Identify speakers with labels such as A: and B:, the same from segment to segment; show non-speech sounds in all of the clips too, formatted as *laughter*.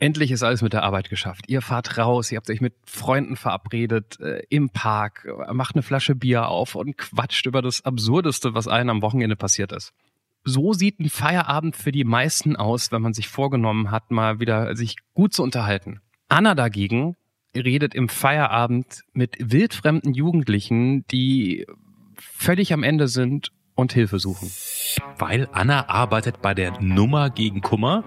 A: Endlich ist alles mit der Arbeit geschafft. Ihr fahrt raus, ihr habt euch mit Freunden verabredet äh, im Park, macht eine Flasche Bier auf und quatscht über das Absurdeste, was allen am Wochenende passiert ist. So sieht ein Feierabend für die meisten aus, wenn man sich vorgenommen hat, mal wieder sich gut zu unterhalten. Anna dagegen redet im Feierabend mit wildfremden Jugendlichen, die völlig am Ende sind und Hilfe suchen.
B: Weil Anna arbeitet bei der Nummer gegen Kummer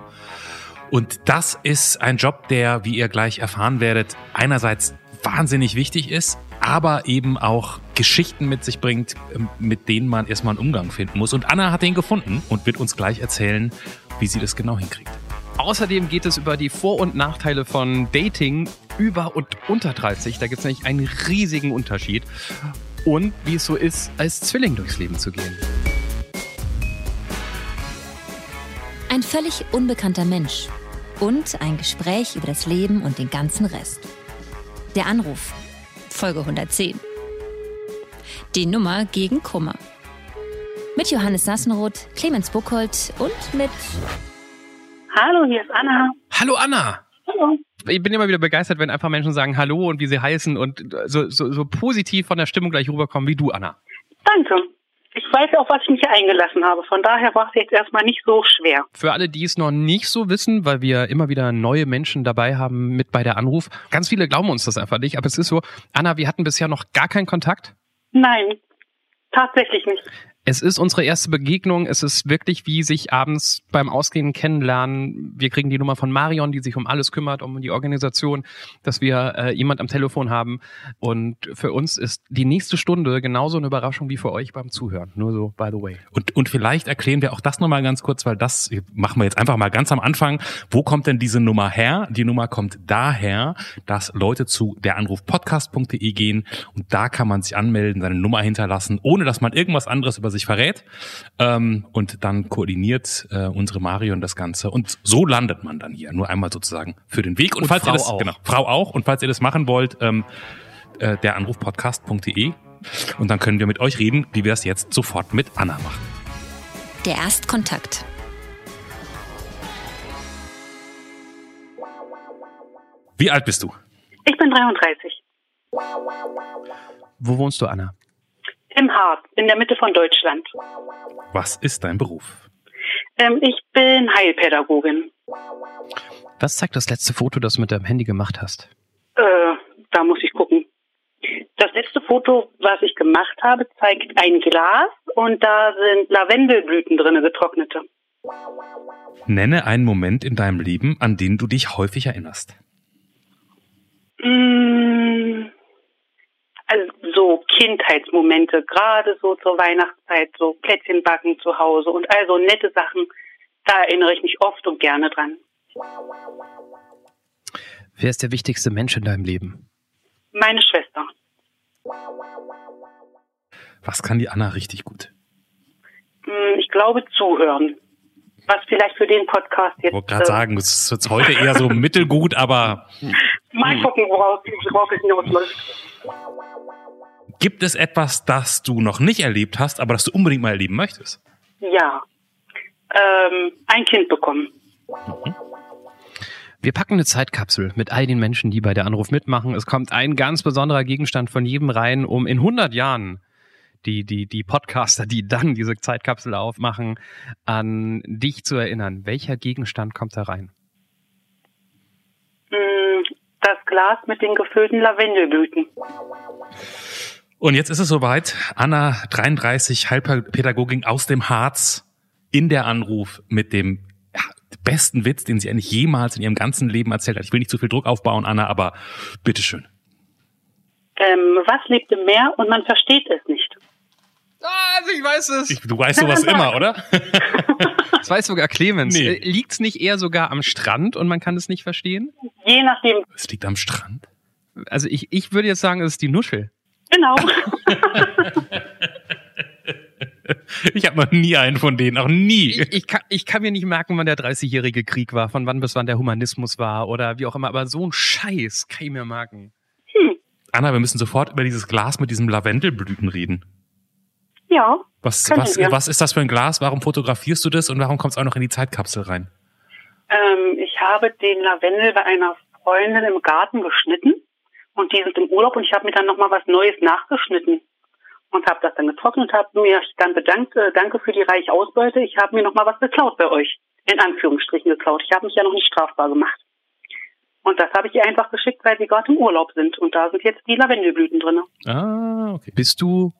B: und das ist ein Job, der, wie ihr gleich erfahren werdet, einerseits wahnsinnig wichtig ist, aber eben auch Geschichten mit sich bringt, ähm, mit denen man erstmal einen Umgang finden muss. Und Anna hat den gefunden und wird uns gleich erzählen, wie sie das genau hinkriegt.
A: Außerdem geht es über die Vor- und Nachteile von Dating über und unter 30. Da gibt es nämlich einen riesigen Unterschied. Und wie es so ist, als Zwilling durchs Leben zu gehen.
C: Ein völlig unbekannter Mensch und ein Gespräch über das Leben und den ganzen Rest. Der Anruf, Folge 110. Die Nummer gegen Kummer. Mit Johannes Sassenroth, Clemens Buchholz und mit.
D: Hallo, hier ist Anna.
A: Hallo Anna!
D: Hallo.
A: Ich bin immer wieder begeistert, wenn einfach Menschen sagen Hallo und wie sie heißen und so, so, so positiv von der Stimmung gleich rüberkommen wie du, Anna.
D: Danke. Ich weiß auch, was ich mich eingelassen habe. Von daher war es jetzt erstmal nicht so schwer.
A: Für alle, die es noch nicht so wissen, weil wir immer wieder neue Menschen dabei haben mit bei der Anruf. Ganz viele glauben uns das einfach nicht, aber es ist so, Anna, wir hatten bisher noch gar keinen Kontakt.
D: Nein, tatsächlich nicht.
A: Es ist unsere erste Begegnung. Es ist wirklich wie sich abends beim Ausgehen kennenlernen. Wir kriegen die Nummer von Marion, die sich um alles kümmert, um die Organisation, dass wir äh, jemand am Telefon haben. Und für uns ist die nächste Stunde genauso eine Überraschung wie für euch beim Zuhören. Nur so, by the way.
B: Und, und vielleicht erklären wir auch das nochmal ganz kurz, weil das machen wir jetzt einfach mal ganz am Anfang. Wo kommt denn diese Nummer her? Die Nummer kommt daher, dass Leute zu der Anrufpodcast.de gehen und da kann man sich anmelden, seine Nummer hinterlassen, ohne dass man irgendwas anderes über sich verrät. Ähm, und dann koordiniert äh, unsere Marion das Ganze. Und so landet man dann hier. Nur einmal sozusagen für den Weg. Und,
A: Und
B: falls
A: Frau
B: ihr das,
A: auch.
B: genau, Frau auch. Und falls ihr das machen wollt, ähm, äh, der Anrufpodcast.de. Und dann können wir mit euch reden, wie wir es jetzt sofort mit Anna machen.
C: Der Erstkontakt.
B: Wie alt bist du?
D: Ich bin 33.
A: Wo wohnst du, Anna?
D: Im Harz, in der Mitte von Deutschland.
B: Was ist dein Beruf?
D: Ähm, ich bin Heilpädagogin.
A: Was zeigt das letzte Foto, das du mit deinem Handy gemacht hast?
D: Äh, da muss ich gucken. Das letzte Foto, was ich gemacht habe, zeigt ein Glas und da sind Lavendelblüten drinne, getrocknete.
B: Nenne einen Moment in deinem Leben, an den du dich häufig erinnerst.
D: Mm, Also so Kindheitsmomente, gerade so zur Weihnachtszeit, so Plätzchen backen zu Hause und also nette Sachen, da erinnere ich mich oft und gerne dran.
A: Wer ist der wichtigste Mensch in deinem Leben?
D: Meine Schwester.
B: Was kann die Anna richtig gut?
D: Mm, Ich glaube zuhören. Was vielleicht für den Podcast
B: Ich
D: jetzt.
B: wollte gerade
D: äh,
B: sagen, es ist jetzt heute eher so mittelgut, aber *laughs*
D: Mal gucken, woraus, worauf es hinausläuft.
B: gibt es etwas, das du noch nicht erlebt hast, aber das du unbedingt mal erleben möchtest?
D: Ja. Ähm, ein Kind bekommen.
A: Wir packen eine Zeitkapsel mit all den Menschen, die bei der Anruf mitmachen. Es kommt ein ganz besonderer Gegenstand von jedem rein, um in 100 Jahren die, die, die Podcaster, die dann diese Zeitkapsel aufmachen, an dich zu erinnern. Welcher Gegenstand kommt da rein?
D: Mm, Das Glas mit den gefüllten Lavendelblüten.
B: Und jetzt ist es soweit. Anna, 33, Heilpädagogin aus dem Harz, in der Anruf mit dem ja, besten Witz, den sie eigentlich jemals in ihrem ganzen Leben erzählt hat. Ich will nicht zu viel Druck aufbauen, Anna, aber bitteschön.
D: Ähm, was lebt im Meer und man versteht es nicht?
A: Ich weiß es.
B: Ich, du weißt sowas immer, oder? *laughs*
A: Das weiß sogar Clemens.
B: Nee.
A: Äh, Liegt's nicht eher sogar am Strand und man kann es nicht verstehen?
D: Je nachdem.
B: Es liegt am Strand.
A: Also ich, ich würde jetzt sagen, es ist die Nuschel.
D: Genau. *laughs*
B: Ich habe noch nie einen von denen, auch nie.
A: Ich, ich, kann, ich kann mir nicht merken, wann der 30-jährige Krieg war, von wann bis wann der Humanismus war oder wie auch immer, aber so ein Scheiß kann ich mir merken.
B: Anna, wir müssen sofort über dieses Glas mit diesem Lavendelblüten reden.
D: Ja.
B: Was, was,
D: wir.
B: was ist das für ein Glas? Warum fotografierst du das und warum kommt es auch noch in die Zeitkapsel rein?
D: Ähm, ich habe den Lavendel bei einer Freundin im Garten geschnitten und die sind im Urlaub und ich habe mir dann nochmal was Neues nachgeschnitten und habe das dann getrocknet und habe mir dann bedankt, äh, danke für die reiche Ausbeute, ich habe mir nochmal was geklaut bei euch, in Anführungsstrichen geklaut. Ich habe mich ja noch nicht strafbar gemacht. Und das habe ich ihr einfach geschickt, weil sie gerade im Urlaub sind und da sind jetzt die Lavendelblüten drin.
A: Ah, okay. Bist du,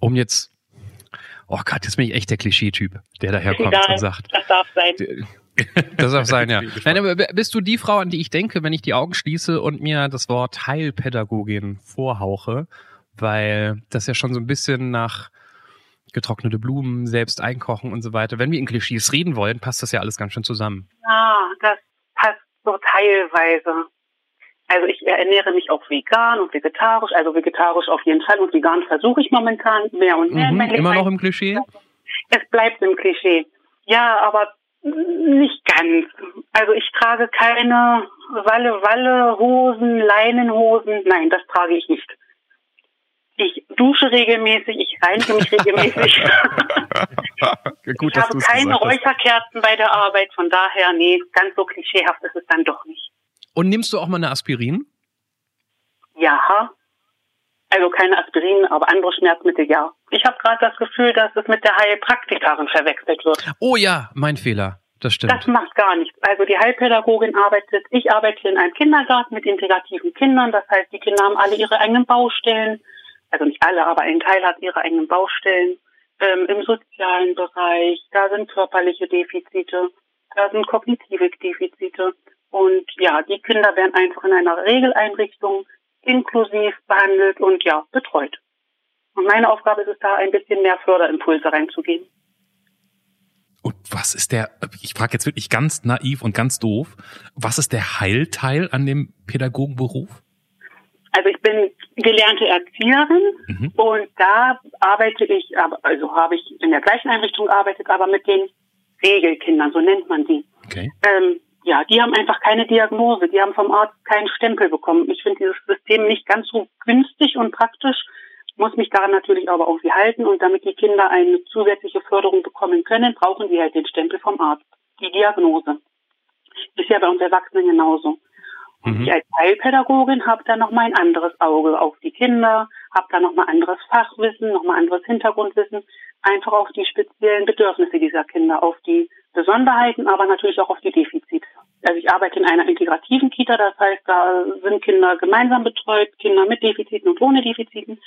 A: um jetzt, oh Gott, jetzt bin ich echt der Klischee-Typ, der daherkommt
D: Egal,
A: und sagt,
D: das darf sein.
A: Das darf sein, ja. Nein, aber bist du die Frau, an die ich denke, wenn ich die Augen schließe und mir das Wort Heilpädagogin vorhauche? Weil das ja schon so ein bisschen nach getrocknete Blumen, selbst einkochen und so weiter. Wenn wir in Klischees reden wollen, passt das ja alles ganz schön zusammen.
D: Ja, das passt so teilweise. Also ich ernähre mich auch vegan und vegetarisch, also vegetarisch auf jeden Fall und vegan versuche ich momentan mehr und mehr.
A: Mhm, immer noch im Klischee?
D: Es bleibt im Klischee. Ja, aber nicht ganz. Also ich trage keine Walle-Walle-Hosen, Leinenhosen. Nein, das trage ich nicht. Ich dusche regelmäßig, ich reinige mich regelmäßig. *laughs*
A: Gut,
D: ich habe keine Räucherkerzen bei der Arbeit, von daher, nee, ganz so klischeehaft ist es dann doch nicht.
A: Und nimmst du auch mal eine Aspirin?
D: Ja. Also keine Aspirin, aber andere Schmerzmittel, ja. Ich habe gerade das Gefühl, dass es mit der Heilpraktikerin verwechselt wird.
A: Oh ja, mein Fehler. Das stimmt.
D: Das macht gar nichts. Also die Heilpädagogin arbeitet, ich arbeite in einem Kindergarten mit integrativen Kindern. Das heißt, die Kinder haben alle ihre eigenen Baustellen. Also nicht alle, aber ein Teil hat ihre eigenen Baustellen. Ähm, Im sozialen Bereich, da sind körperliche Defizite, da sind kognitive Defizite. Und ja, die Kinder werden einfach in einer Regeleinrichtung inklusiv behandelt und ja, betreut. Und meine Aufgabe ist es da, ein bisschen mehr Förderimpulse reinzugeben.
B: Und was ist der, ich frage jetzt wirklich ganz naiv und ganz doof, was ist der Heilteil an dem Pädagogenberuf?
D: Also ich bin gelernte Erzieherin
B: Mhm.
D: und da arbeite ich, also habe ich in der gleichen Einrichtung gearbeitet, aber mit den Regelkindern, so nennt man die.
B: Okay.
D: Ähm, ja, die haben einfach keine Diagnose, die haben vom Arzt keinen Stempel bekommen. Ich finde dieses System nicht ganz so günstig und praktisch, muss mich daran natürlich aber irgendwie halten und damit die Kinder eine zusätzliche Förderung bekommen können, brauchen sie halt den Stempel vom Arzt, die Diagnose. Ist ja bei uns Erwachsenen genauso. Und
A: Mhm.
D: ich als Heilpädagogin habe da nochmal ein anderes Auge auf die Kinder, habe da nochmal anderes Fachwissen, nochmal anderes Hintergrundwissen, einfach auf die speziellen Bedürfnisse dieser Kinder, auf die Besonderheiten, aber natürlich auch auf die Defizite. Also ich arbeite in einer integrativen Kita, das heißt, da sind Kinder gemeinsam betreut, Kinder mit Defiziten und ohne Defiziten.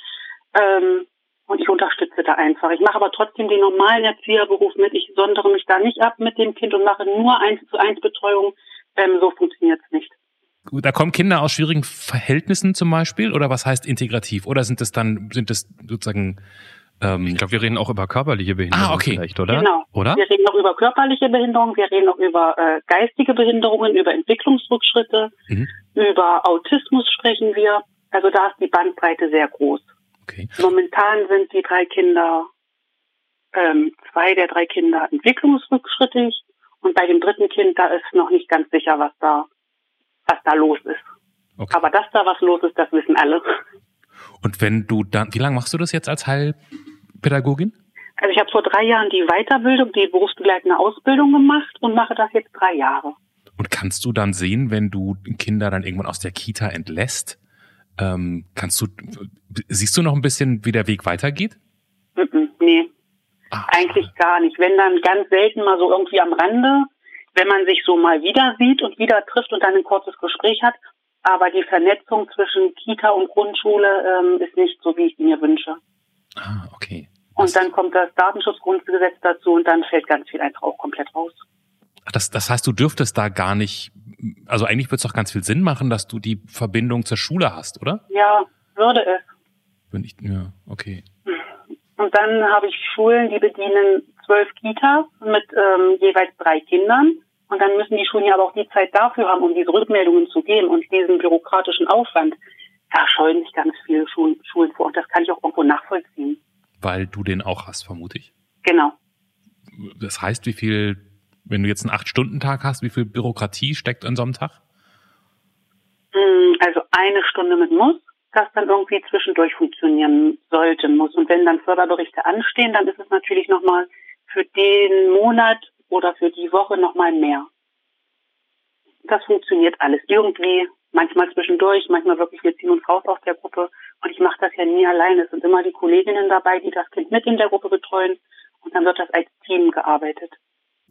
D: Ähm, und ich unterstütze da einfach. Ich mache aber trotzdem den normalen Erzieherberuf mit. Ich sondere mich da nicht ab mit dem Kind und mache nur eins zu eins Betreuung. Ähm, so funktioniert es nicht.
B: Da kommen Kinder aus schwierigen Verhältnissen zum Beispiel, oder was heißt integrativ? Oder sind es dann, sind es sozusagen, ähm,
A: Ich glaube, wir reden auch über körperliche Behinderung
B: Ah, okay.
A: vielleicht, oder?
D: Genau.
A: Oder?
D: Wir reden noch über körperliche Behinderung, wir reden noch über äh, geistige Behinderungen, über Entwicklungsrückschritte,
B: Mhm.
D: über Autismus sprechen wir. Also da ist die Bandbreite sehr groß.
B: okay.
D: Momentan sind die drei Kinder, ähm, zwei der drei Kinder entwicklungsrückschrittig und bei dem dritten Kind, da ist noch nicht ganz sicher, was da, was da los ist.
B: okay.
D: Aber dass da was los ist, das wissen alle.
B: Und wenn du dann, wie lange machst du das jetzt als Heilpädagogin?
D: Also ich habe vor drei Jahren die Weiterbildung, die berufsbegleitende Ausbildung gemacht und mache das jetzt drei Jahre.
B: Und kannst du dann sehen, wenn du Kinder dann irgendwann aus der Kita entlässt, ähm, kannst du, siehst du noch ein bisschen, wie der Weg weitergeht?
D: Nee,
B: Ah,
D: eigentlich gar nicht. Wenn dann ganz selten mal so irgendwie am Rande, wenn man sich so mal wieder sieht und wieder trifft und dann ein kurzes Gespräch hat. Aber die Vernetzung zwischen Kita und Grundschule ähm, ist nicht so, wie ich sie mir wünsche.
B: Ah, okay.
D: Und dann kommt das Datenschutzgrundgesetz dazu und dann fällt ganz viel einfach auch komplett raus.
B: Das, das heißt, du dürftest da gar nicht, also eigentlich wird es doch ganz viel Sinn machen, dass du die Verbindung zur Schule hast, oder?
D: Ja, würde es.
B: Wenn ich, ja, okay.
D: Und dann habe ich Schulen, die bedienen zwölf Kitas mit ähm, jeweils drei Kindern. Und dann müssen die Schulen ja aber auch die Zeit dafür haben, um diese Rückmeldungen zu geben und diesen bürokratischen Aufwand. Da scheuen sich ganz viele Schulen, Schulen vor. Und das kann ich auch irgendwo nachvollziehen.
B: Weil du den auch hast, vermute ich.
D: Genau.
B: Das heißt, wie viel, wenn du jetzt einen Acht-Stunden-Tag hast, wie viel Bürokratie steckt in so einem Tag?
D: Mm, Also eine Stunde mit Muss, das dann irgendwie zwischendurch funktionieren sollte, muss. Und wenn dann Förderberichte anstehen, dann ist es natürlich nochmal für den Monat oder für die Woche nochmal mehr. das funktioniert alles irgendwie. Manchmal zwischendurch, manchmal wirklich, wir ziehen uns raus aus der Gruppe. Und ich mache das ja nie alleine. Es sind immer die Kolleginnen dabei, die das Kind mit in der Gruppe betreuen. Und dann wird das als Team gearbeitet.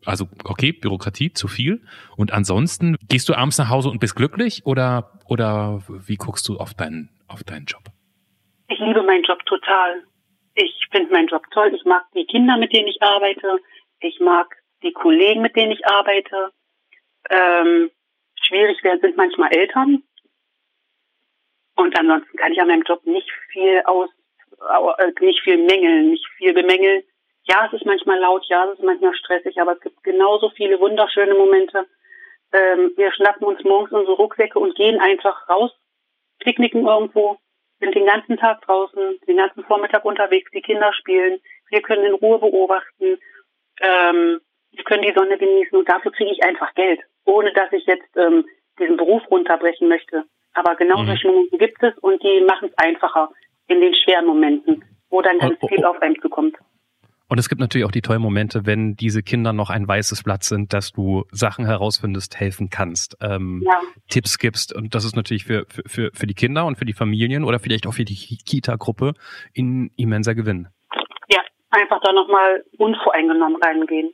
B: Also, okay, Bürokratie, zu viel. Und ansonsten, gehst du abends nach Hause und bist glücklich oder, oder wie guckst du auf deinen, auf deinen Job?
D: Ich liebe meinen Job total. Ich finde meinen Job toll. Ich mag die Kinder, mit denen ich arbeite. Ich mag die Kollegen, mit denen ich arbeite. Ähm, schwierig werden sind manchmal Eltern. Und ansonsten kann ich an meinem Job nicht viel aus, äh, nicht viel mängeln, nicht viel bemängeln. Ja, es ist manchmal laut, ja, es ist manchmal stressig, aber es gibt genauso viele wunderschöne Momente. Ähm, wir schnappen uns morgens unsere Rucksäcke und gehen einfach raus, picknicken irgendwo, sind den ganzen Tag draußen, den ganzen Vormittag unterwegs, die Kinder spielen, wir können in Ruhe beobachten, ähm, wir können die Sonne genießen und dafür kriege ich einfach Geld, ohne dass ich jetzt ähm, diesen Beruf runterbrechen möchte. Aber genau mhm. solche Momente gibt es und die machen es einfacher in den schweren Momenten, wo dann ganz oh, oh, viel oh. auf einem zukommt.
A: Und es gibt natürlich auch die tollen Momente, wenn diese Kinder noch ein weißes Blatt sind, dass du Sachen herausfindest, helfen kannst, ähm, ja. Tipps gibst. Und das ist natürlich für, für, für die Kinder und für die Familien oder vielleicht auch für die Kita-Gruppe ein immenser Gewinn.
D: Ja, einfach da nochmal unvoreingenommen reingehen.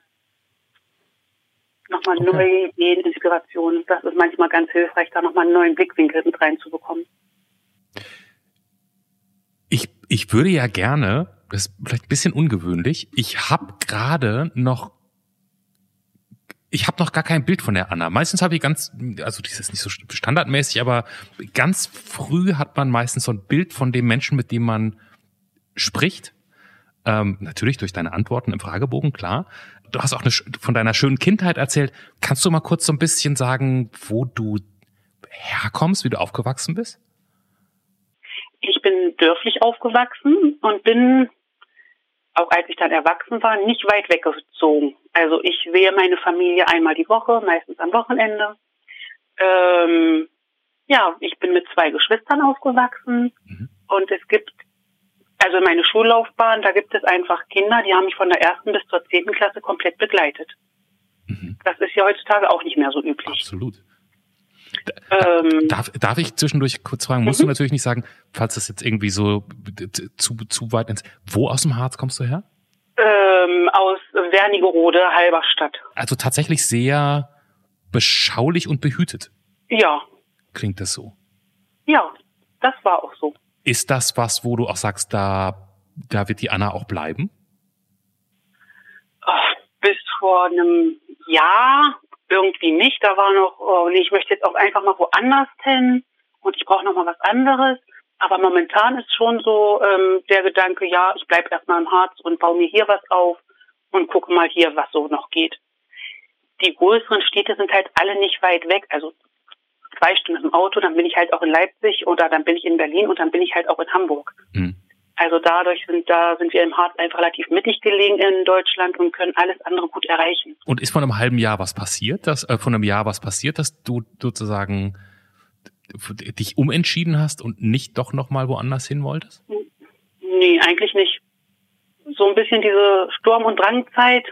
D: Nochmal okay. neue Ideen, Inspirationen. Das ist manchmal ganz hilfreich, da nochmal einen neuen Blickwinkel mit reinzubekommen.
B: Ich, ich würde ja gerne das ist vielleicht ein bisschen ungewöhnlich. Ich habe gerade noch ich habe noch gar kein Bild von der Anna. Meistens habe ich ganz, also das ist nicht so standardmäßig, aber ganz früh hat man meistens so ein Bild von dem Menschen, mit dem man spricht. Ähm, natürlich durch deine Antworten im Fragebogen, klar. Du hast auch eine, von deiner schönen Kindheit erzählt. Kannst du mal kurz so ein bisschen sagen, wo du herkommst, wie du aufgewachsen bist?
D: Ich bin dörflich aufgewachsen und bin auch als ich dann erwachsen war, nicht weit weggezogen. Also ich sehe meine Familie einmal die Woche, meistens am Wochenende. Ähm, ja, ich bin mit zwei Geschwistern aufgewachsen mhm. und es gibt, also meine Schullaufbahn, da gibt es einfach Kinder, die haben mich von der ersten bis zur zehnten Klasse komplett begleitet. Mhm. Das ist ja heutzutage auch nicht mehr so üblich.
B: Absolut. Ähm, darf, darf ich zwischendurch kurz fragen, musst mhm. du natürlich nicht sagen, falls das jetzt irgendwie so zu, zu weit ins, wo aus dem Harz kommst du her?
D: Ähm, aus Wernigerode, Halberstadt.
B: Also tatsächlich sehr beschaulich und behütet.
D: Ja.
B: Klingt das so?
D: Ja, das war auch so.
B: Ist das was, wo du auch sagst, da, da wird die Anna auch bleiben?
D: Bis vor einem Jahr irgendwie nicht. Da war noch, oh, nee, ich möchte jetzt auch einfach mal woanders hin und ich brauche noch mal was anderes. Aber momentan ist schon so ähm, der Gedanke, ja, ich bleibe erstmal im Harz und baue mir hier was auf und gucke mal hier, was so noch geht. Die größeren Städte sind halt alle nicht weit weg. Also zwei Stunden im Auto, dann bin ich halt auch in Leipzig oder dann bin ich in Berlin und dann bin ich halt auch in Hamburg. Mhm. Also dadurch sind da sind wir im Harz einfach relativ mittig gelegen in Deutschland und können alles andere gut erreichen.
B: Und ist vor einem halben Jahr was passiert, dass äh, von einem Jahr was passiert, dass du sozusagen dich umentschieden hast und nicht doch noch mal woanders hin wolltest?
D: Nee, eigentlich nicht. So ein bisschen diese Sturm- und Drangzeit,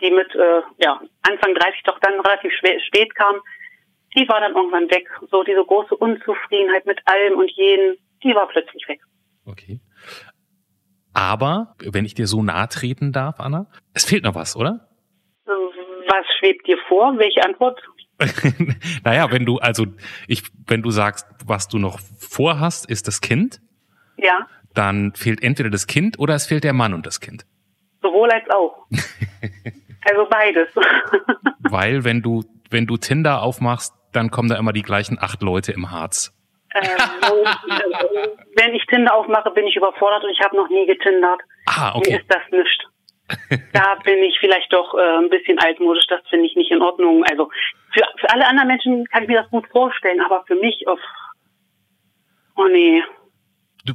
D: die mit äh, ja, Anfang 30 doch dann relativ spät kam, die war dann irgendwann weg. So diese große Unzufriedenheit mit allem und jeden, die war plötzlich weg.
B: Okay. Aber, wenn ich dir so nahe treten darf, Anna, es fehlt noch was, oder?
D: Was schwebt dir vor? Welche Antwort? *laughs*
B: naja, wenn du, also ich, wenn du sagst, was du noch vorhast, ist das Kind.
D: Ja.
B: Dann fehlt entweder das Kind oder es fehlt der Mann und das Kind.
D: Sowohl als auch. *laughs* also beides. *laughs*
B: Weil wenn du, wenn du Tinder aufmachst, dann kommen da immer die gleichen acht Leute im Harz. Ähm, *laughs*
D: wenn ich Tinder aufmache, bin ich überfordert und ich habe noch nie getindert.
B: Ah, okay.
D: Mir ist das nicht. da bin ich vielleicht doch äh, ein bisschen altmodisch, das finde ich nicht in Ordnung. Also für, für alle anderen Menschen kann ich mir das gut vorstellen, aber für mich, oh, oh nee,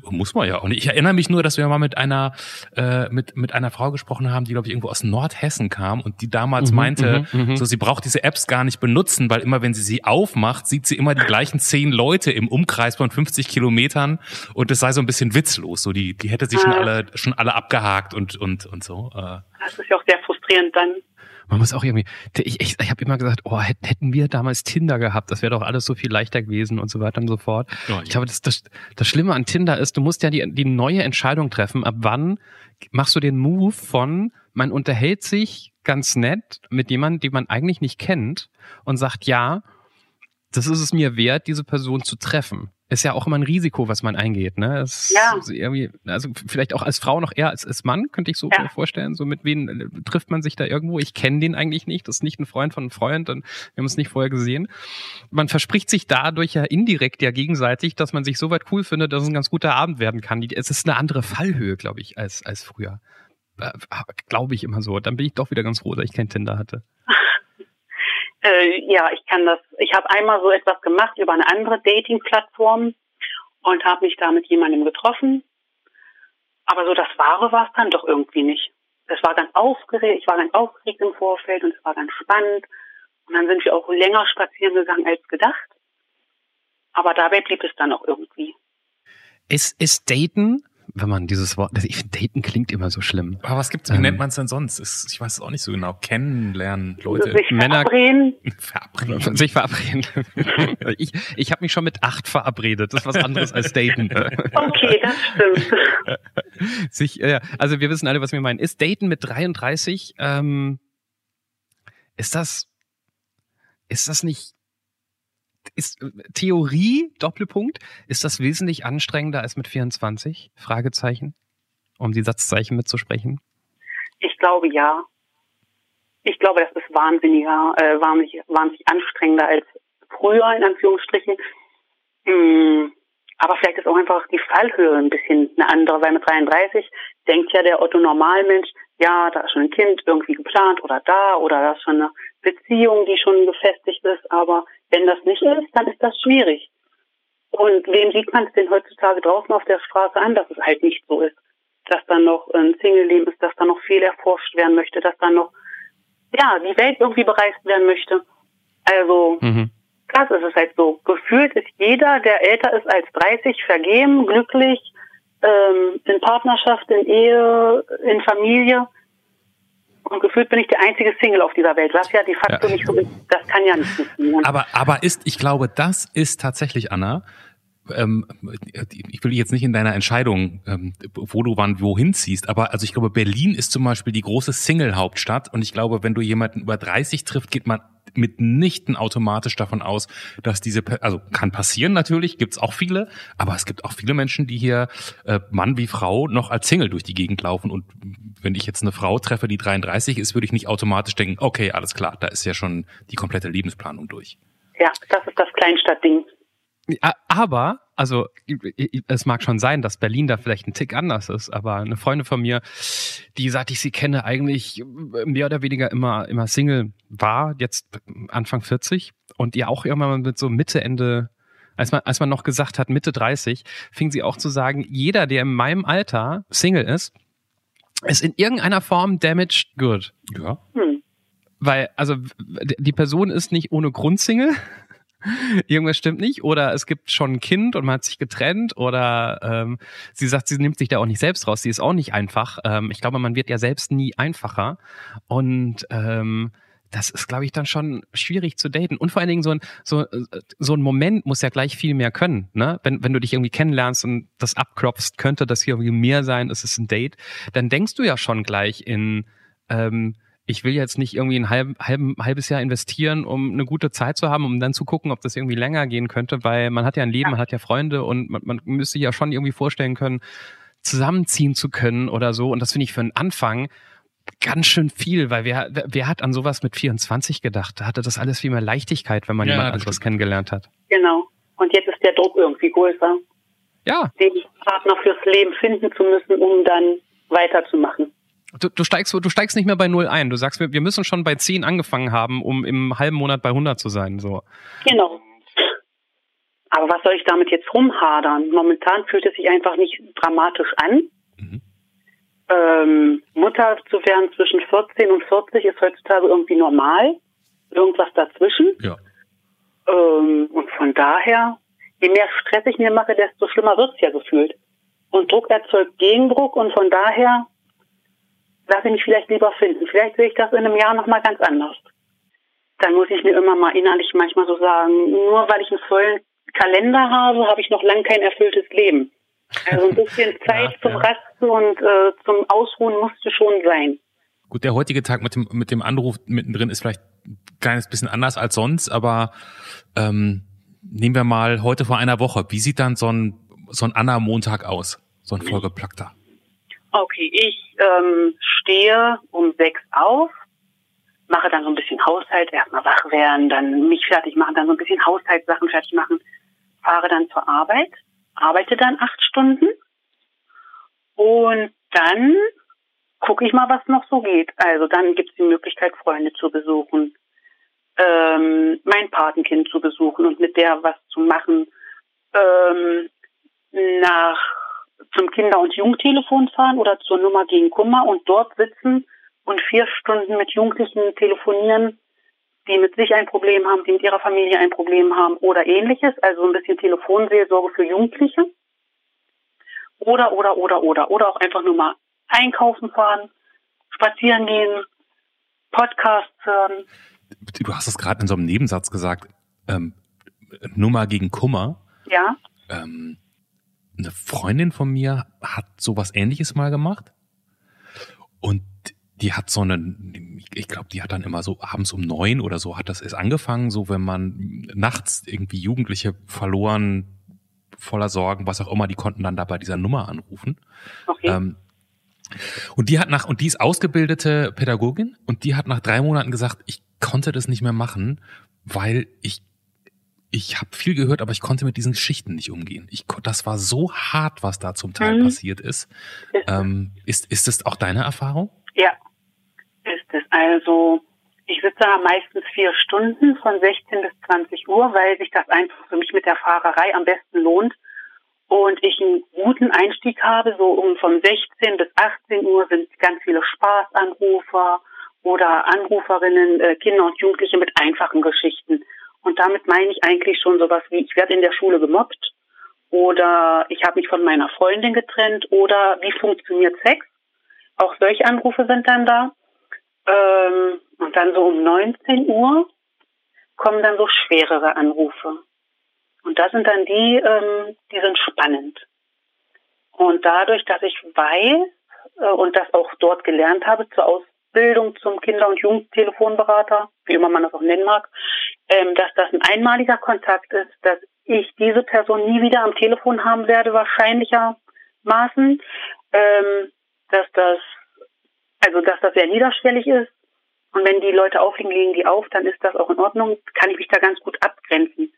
B: muss man ja auch nicht. Ich erinnere mich nur, dass wir mal mit einer äh, mit mit einer Frau gesprochen haben, die glaube ich irgendwo aus Nordhessen kam und die damals mhm, meinte, mhm, mhm. so sie braucht diese Apps gar nicht benutzen, weil immer wenn sie sie aufmacht, sieht sie immer die gleichen zehn Leute im Umkreis von 50 Kilometern und es sei so ein bisschen witzlos. So die die hätte sie ah. schon alle schon alle abgehakt und und und so.
D: Äh. Das ist ja auch sehr frustrierend dann.
A: Man muss auch irgendwie, ich, ich, ich habe immer gesagt, oh, hätten wir damals Tinder gehabt, das wäre doch alles so viel leichter gewesen und so weiter und so fort. Oh, ich glaube, das, das, das Schlimme an Tinder ist, du musst ja die, die neue Entscheidung treffen, ab wann machst du den Move von, man unterhält sich ganz nett mit jemandem, den man eigentlich nicht kennt und sagt, ja, das ist es mir wert, diese Person zu treffen ist ja auch immer ein Risiko, was man eingeht. Ne? Das ja. irgendwie, also vielleicht auch als Frau noch eher als als Mann, könnte ich so ja. vorstellen. So mit wem äh, trifft man sich da irgendwo? Ich kenne den eigentlich nicht. Das ist nicht ein Freund von einem Freund und wir haben es nicht vorher gesehen. Man verspricht sich dadurch ja indirekt ja gegenseitig, dass man sich so weit cool findet, dass es ein ganz guter Abend werden kann. Es ist eine andere Fallhöhe, glaube ich, als, als früher. Äh, glaube ich immer so. Dann bin ich doch wieder ganz froh, dass ich kein Tinder hatte.
D: Äh, ja, ich kann das. Ich habe einmal so etwas gemacht über eine andere Dating-Plattform und habe mich da mit jemandem getroffen. Aber so das Wahre war es dann doch irgendwie nicht. Es war ganz aufgeregt, ich war ganz aufgeregt im Vorfeld und es war ganz spannend. Und dann sind wir auch länger spazieren gegangen als gedacht. Aber dabei blieb es dann auch irgendwie.
A: Ist, ist Daten wenn man dieses Wort, ich finde, daten klingt immer so schlimm.
B: Aber was gibt's, wie ähm, nennt man es denn sonst? Ist, ich weiß es auch nicht so genau. Kennenlernen, Leute.
D: Sich Männer. Verabreden. *laughs*
A: verabreden. *laughs* Sich verabreden. *laughs* ich ich habe mich schon mit acht verabredet. Das ist was anderes als daten.
D: okay, das stimmt.
A: Sich, äh, also wir wissen alle, was wir meinen. Ist daten mit 33, ähm, ist das, ist das nicht ist äh, Theorie, Doppelpunkt, ist das wesentlich anstrengender als mit 24? Fragezeichen, um die Satzzeichen mitzusprechen.
D: Ich glaube ja. Ich glaube, das ist wahnsinniger, äh, wahnsinnig, wahnsinnig anstrengender als früher, in Anführungsstrichen. Hm, aber vielleicht ist auch einfach die Fallhöhe ein bisschen eine andere, weil mit 33 denkt ja der Otto Normalmensch, ja, da ist schon ein Kind irgendwie geplant oder da oder da ist schon eine Beziehung, die schon gefestigt ist, aber wenn das nicht ist, dann ist das schwierig. Und wem sieht man es denn heutzutage draußen auf der Straße an, dass es halt nicht so ist? Dass dann noch ein Single-Leben ist, dass da noch viel erforscht werden möchte, dass dann noch, ja, die Welt irgendwie bereist werden möchte. Also, mhm. das ist es halt so. Gefühlt ist jeder, der älter ist als 30, vergeben, glücklich, ähm, in Partnerschaft, in Ehe, in Familie. Und gefühlt bin ich der einzige Single auf dieser Welt, was ja de facto ja. nicht so ist. Das kann ja nicht funktionieren.
B: Aber, aber ist, ich glaube, das ist tatsächlich, Anna, ähm, ich will jetzt nicht in deiner Entscheidung, ähm, wo du wann wohin ziehst, aber also ich glaube, Berlin ist zum Beispiel die große Single-Hauptstadt und ich glaube, wenn du jemanden über 30 trifft, geht man mitnichten automatisch davon aus, dass diese, also kann passieren natürlich, gibt's auch viele, aber es gibt auch viele Menschen, die hier äh, Mann wie Frau noch als Single durch die Gegend laufen und wenn ich jetzt eine Frau treffe, die 33 ist, würde ich nicht automatisch denken, okay, alles klar, da ist ja schon die komplette Lebensplanung durch.
D: Ja, das ist das Kleinstadtding.
A: Aber, also es mag schon sein, dass Berlin da vielleicht ein Tick anders ist, aber eine Freundin von mir, die, seit ich sie kenne, eigentlich mehr oder weniger immer, immer Single war, jetzt Anfang 40 und ihr auch irgendwann mit so Mitte, Ende, als man, als man noch gesagt hat, Mitte 30, fing sie auch zu sagen, jeder, der in meinem Alter Single ist, ist in irgendeiner Form damaged good.
B: Ja. Hm.
A: Weil, also die Person ist nicht ohne Grund Single, *laughs* irgendwas stimmt nicht oder es gibt schon ein Kind und man hat sich getrennt oder ähm, sie sagt, sie nimmt sich da auch nicht selbst raus, sie ist auch nicht einfach. Ähm, ich glaube, man wird ja selbst nie einfacher und ähm, das ist, glaube ich, dann schon schwierig zu daten. Und vor allen Dingen so ein, so, so ein Moment muss ja gleich viel mehr können. Ne? Wenn, wenn du dich irgendwie kennenlernst und das abklopfst, könnte das hier irgendwie mehr sein, ist es ein Date, dann denkst du ja schon gleich in, ähm, ich will jetzt nicht irgendwie ein halb, halb, halbes Jahr investieren, um eine gute Zeit zu haben, um dann zu gucken, ob das irgendwie länger gehen könnte, weil man hat ja ein Leben, man hat ja Freunde und man, man müsste sich ja schon irgendwie vorstellen können, zusammenziehen zu können oder so. Und das finde ich für einen Anfang ganz schön viel, weil wer, wer hat an sowas mit 24 gedacht? Da hatte das alles viel mehr Leichtigkeit, wenn man ja, jemand anderes kennengelernt hat.
D: Genau. Und jetzt ist der Druck irgendwie größer.
A: Ja.
D: Den Partner fürs Leben finden zu müssen, um dann weiterzumachen.
A: Du, du, steigst, du steigst nicht mehr bei null ein. Du sagst, wir, wir müssen schon bei 10 angefangen haben, um im halben Monat bei 100 zu sein. So.
D: Genau. Aber was soll ich damit jetzt rumhadern? Momentan fühlt es sich einfach nicht dramatisch an. Mhm. Ähm, Mutter zu werden zwischen 14 und 40 ist heutzutage irgendwie normal. Irgendwas dazwischen.
B: Ja.
D: Ähm, und von daher, je mehr Stress ich mir mache, desto schlimmer wird es ja gefühlt. Und Druck erzeugt Gegendruck und von daher lasse ich mich vielleicht lieber finden. Vielleicht sehe ich das in einem Jahr nochmal ganz anders. Dann muss ich mir immer mal innerlich manchmal so sagen, nur weil ich einen vollen Kalender habe, habe ich noch lange kein erfülltes Leben. Also ein bisschen *laughs* Zeit ja, zum ja. Rasten und äh, zum Ausruhen musste schon sein.
B: Gut, der heutige Tag mit dem, mit dem Anruf mittendrin ist vielleicht ein kleines bisschen anders als sonst, aber ähm, nehmen wir mal heute vor einer Woche. Wie sieht dann so ein, so ein Anna-Montag aus? So ein vollgeplackter?
D: Okay, ich ähm, stehe um sechs auf, mache dann so ein bisschen Haushalt, erstmal wach werden, dann mich fertig machen, dann so ein bisschen Haushaltssachen fertig machen, fahre dann zur Arbeit, arbeite dann acht Stunden und dann gucke ich mal, was noch so geht. Also dann gibt es die Möglichkeit, Freunde zu besuchen, ähm, mein Patenkind zu besuchen und mit der was zu machen, ähm, nach zum Kinder- und Jugendtelefon fahren oder zur Nummer gegen Kummer und dort sitzen und vier Stunden mit Jugendlichen telefonieren, die mit sich ein Problem haben, die mit ihrer Familie ein Problem haben oder ähnliches. Also ein bisschen Telefonseelsorge für Jugendliche. Oder, oder, oder, oder. Oder auch einfach nur mal einkaufen fahren, spazieren gehen, Podcasts hören.
B: Du hast es gerade in so einem Nebensatz gesagt. Ähm, Nummer gegen Kummer.
D: Ja.
B: Ähm, eine Freundin von mir hat sowas ähnliches mal gemacht. Und die hat so eine, ich glaube, die hat dann immer so abends um neun oder so hat das erst angefangen, so wenn man nachts irgendwie Jugendliche verloren, voller Sorgen, was auch immer, die konnten dann da bei dieser Nummer anrufen. Okay. Ähm, und die hat nach, und die ist ausgebildete Pädagogin und die hat nach drei Monaten gesagt, ich konnte das nicht mehr machen, weil ich ich habe viel gehört, aber ich konnte mit diesen Geschichten nicht umgehen. Ich, das war so hart, was da zum Teil mhm. passiert ist. Ähm, ist. Ist das auch deine Erfahrung?
D: Ja, ist es. Also ich sitze da meistens vier Stunden von 16 bis 20 Uhr, weil sich das einfach für mich mit der Fahrerei am besten lohnt und ich einen guten Einstieg habe. So um von 16 bis 18 Uhr sind ganz viele Spaßanrufer oder Anruferinnen, äh, Kinder und Jugendliche mit einfachen Geschichten. Und damit meine ich eigentlich schon sowas wie, ich werde in der Schule gemobbt oder ich habe mich von meiner Freundin getrennt oder wie funktioniert Sex? Auch solche Anrufe sind dann da. Ähm, und dann so um 19 Uhr kommen dann so schwerere Anrufe. Und das sind dann die, ähm, die sind spannend. Und dadurch, dass ich weiß äh, und das auch dort gelernt habe zur Ausbildung zum Kinder- und Jugendtelefonberater, wie immer man das auch nennen mag, ähm, dass das ein einmaliger Kontakt ist, dass ich diese Person nie wieder am Telefon haben werde, wahrscheinlichermaßen, ähm, dass das, also dass das sehr niederschwellig ist. Und wenn die Leute auflegen, legen die auf, dann ist das auch in Ordnung, kann ich mich da ganz gut abgrenzen.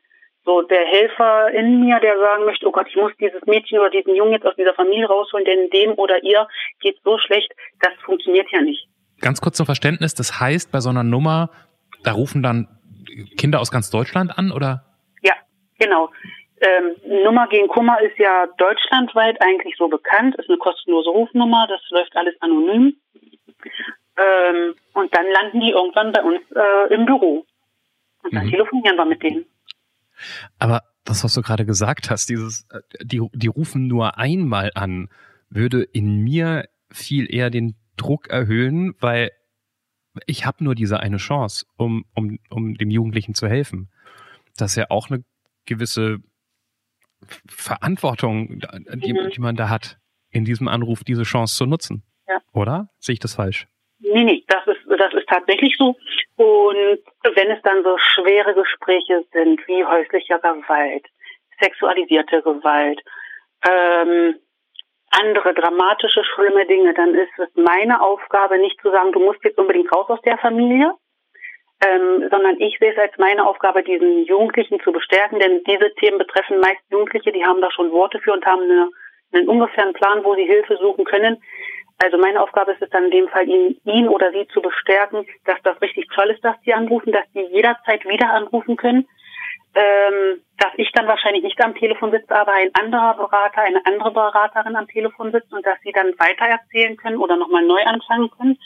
D: So der Helfer in mir, der sagen möchte, oh Gott, ich muss dieses Mädchen oder diesen Jungen jetzt aus dieser Familie rausholen, denn dem oder ihr geht so schlecht, das funktioniert ja nicht.
B: Ganz kurz zum Verständnis, das heißt, bei so einer Nummer, da rufen dann Kinder aus ganz Deutschland an, oder?
D: Ja, genau. Ähm, Nummer gegen Kummer ist ja deutschlandweit eigentlich so bekannt, ist eine kostenlose Rufnummer, das läuft alles anonym. Ähm, und dann landen die irgendwann bei uns äh, im Büro. Und dann mhm. telefonieren wir mit denen.
A: Aber das, was du gerade gesagt hast, dieses, äh, die, die rufen nur einmal an, würde in mir viel eher den Druck erhöhen, weil ich habe nur diese eine Chance, um, um, um dem Jugendlichen zu helfen. Das ist ja auch eine gewisse Verantwortung, die, mhm. die man da hat, in diesem Anruf diese Chance zu nutzen. Ja. Oder? Sehe ich das falsch?
D: Nee, nee, das ist, das ist tatsächlich so. Und wenn es dann so schwere Gespräche sind, wie häuslicher Gewalt, sexualisierte Gewalt, ähm, andere dramatische, schlimme Dinge, dann ist es meine Aufgabe, nicht zu sagen, du musst jetzt unbedingt raus aus der Familie, ähm, sondern ich sehe es als meine Aufgabe, diesen Jugendlichen zu bestärken, denn diese Themen betreffen meist Jugendliche, die haben da schon Worte für und haben eine, einen ungefähren Plan, wo sie Hilfe suchen können. Also meine Aufgabe ist es dann in dem Fall, ihn, ihn oder sie zu bestärken, dass das richtig toll ist, dass sie anrufen, dass sie jederzeit wieder anrufen können ähm, dass ich dann wahrscheinlich nicht am Telefon sitze, aber ein anderer Berater, eine andere Beraterin am Telefon sitzt und dass sie dann weitererzählen können oder nochmal neu anfangen können.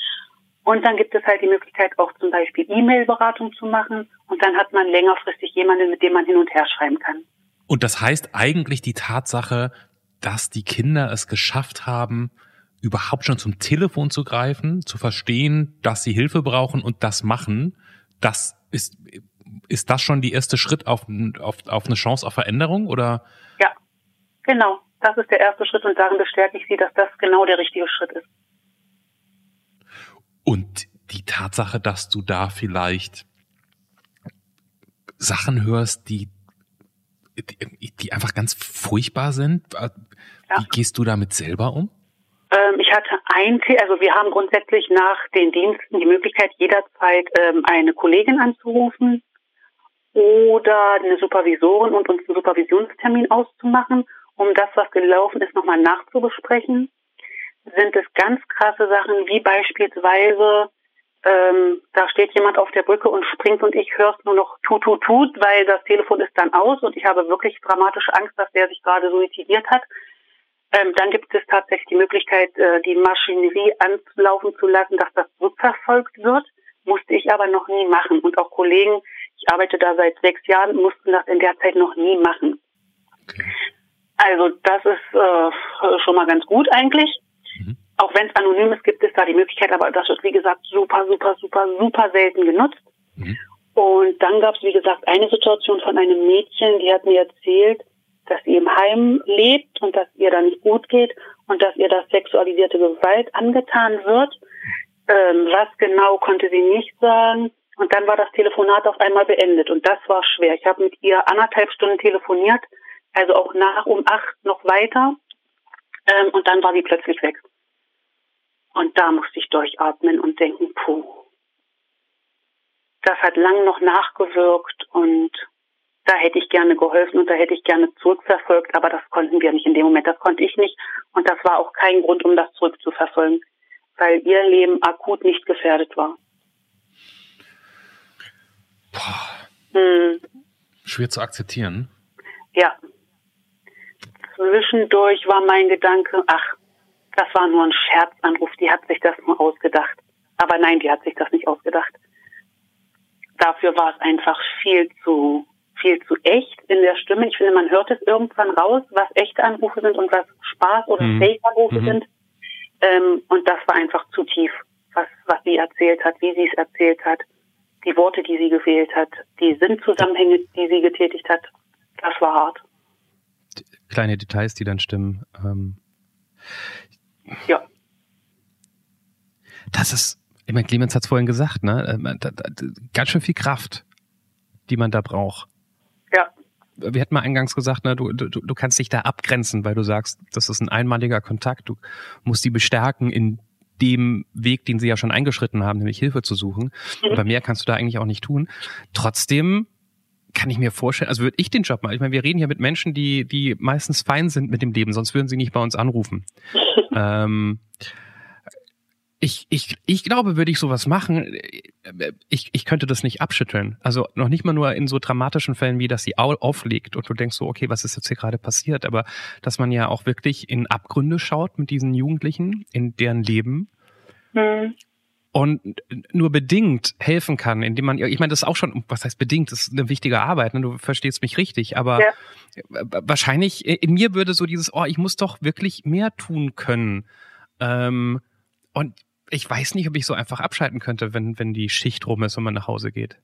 D: Und dann gibt es halt die Möglichkeit, auch zum Beispiel E-Mail-Beratung zu machen. Und dann hat man längerfristig jemanden, mit dem man hin und her schreiben kann.
B: Und das heißt eigentlich die Tatsache, dass die Kinder es geschafft haben, überhaupt schon zum Telefon zu greifen, zu verstehen, dass sie Hilfe brauchen und das machen, das ist, ist das schon die erste Schritt auf, auf, auf eine Chance auf Veränderung oder?
D: Ja, genau. Das ist der erste Schritt und darin bestärke ich Sie, dass das genau der richtige Schritt ist.
B: Und die Tatsache, dass du da vielleicht Sachen hörst, die, die, die einfach ganz furchtbar sind, äh, ja. wie gehst du damit selber um?
D: Ähm, ich hatte ein, also wir haben grundsätzlich nach den Diensten die Möglichkeit, jederzeit ähm, eine Kollegin anzurufen oder eine Supervisorin und uns einen Supervisionstermin auszumachen, um das, was gelaufen ist, nochmal nachzubesprechen. Sind es ganz krasse Sachen, wie beispielsweise, ähm, da steht jemand auf der Brücke und springt und ich höre es nur noch tut, tut, tut, weil das Telefon ist dann aus und ich habe wirklich dramatische Angst, dass der sich gerade suizidiert hat. Ähm, dann gibt es tatsächlich die Möglichkeit, äh, die Maschinerie anlaufen zu lassen, dass das rückverfolgt wird. Musste ich aber noch nie machen. Und auch Kollegen, ich arbeite da seit sechs Jahren, mussten das in der Zeit noch nie machen. Okay. Also das ist äh, schon mal ganz gut eigentlich. Mhm. Auch wenn es anonym ist, gibt es da die Möglichkeit, aber das wird wie gesagt super, super, super, super selten genutzt. Mhm. Und dann gab es, wie gesagt, eine Situation von einem Mädchen, die hat mir erzählt, dass sie im Heim lebt und dass ihr da nicht gut geht und dass ihr das sexualisierte Gewalt angetan wird. Ähm, was genau konnte sie nicht sagen. Und dann war das Telefonat auf einmal beendet und das war schwer. Ich habe mit ihr anderthalb Stunden telefoniert, also auch nach um acht noch weiter. Ähm, und dann war sie plötzlich weg. Und da musste ich durchatmen und denken, puh. Das hat lang noch nachgewirkt und da hätte ich gerne geholfen und da hätte ich gerne zurückverfolgt, aber das konnten wir nicht in dem Moment, das konnte ich nicht und das war auch kein Grund, um das zurückzuverfolgen, weil ihr Leben akut nicht gefährdet war.
B: Hm. Schwer zu akzeptieren.
D: Ja. Zwischendurch war mein Gedanke, ach, das war nur ein Scherzanruf, die hat sich das nur ausgedacht. Aber nein, die hat sich das nicht ausgedacht. Dafür war es einfach viel zu viel zu echt in der Stimme. Ich finde, man hört es irgendwann raus, was echte Anrufe sind und was Spaß oder mhm. Fake-Anrufe mhm. sind. Ähm, und das war einfach zu tief, was, was sie erzählt hat, wie sie es erzählt hat, die Worte, die sie gewählt hat, die Sinnzusammenhänge, die sie getätigt hat. Das war hart.
A: Kleine Details, die dann stimmen. Ähm
D: ja.
A: Das ist, ich meine, Clemens hat es vorhin gesagt, ne? Äh, ganz schön viel Kraft, die man da braucht wir hatten mal eingangs gesagt, ne, du, du, du kannst dich da abgrenzen, weil du sagst, das ist ein einmaliger Kontakt. Du musst die bestärken in dem Weg, den sie ja schon eingeschritten haben, nämlich Hilfe zu suchen. Mhm. Aber mehr kannst du da eigentlich auch nicht tun. Trotzdem kann ich mir vorstellen, also würde ich den Job mal, ich meine, wir reden hier mit Menschen, die, die meistens fein sind mit dem Leben, sonst würden sie nicht bei uns anrufen. *laughs* ähm, ich, ich, ich glaube, würde ich sowas machen, ich, ich könnte das nicht abschütteln. Also noch nicht mal nur in so dramatischen Fällen, wie dass sie auflegt und du denkst so, okay, was ist jetzt hier gerade passiert? Aber dass man ja auch wirklich in Abgründe schaut mit diesen Jugendlichen, in deren Leben. Mhm. Und nur bedingt helfen kann, indem man, ich meine, das ist auch schon, was heißt bedingt, das ist eine wichtige Arbeit, ne? du verstehst mich richtig, aber ja. wahrscheinlich, in mir würde so dieses, oh, ich muss doch wirklich mehr tun können. Ähm, und ich weiß nicht, ob ich so einfach abschalten könnte, wenn, wenn die Schicht rum ist und man nach Hause geht.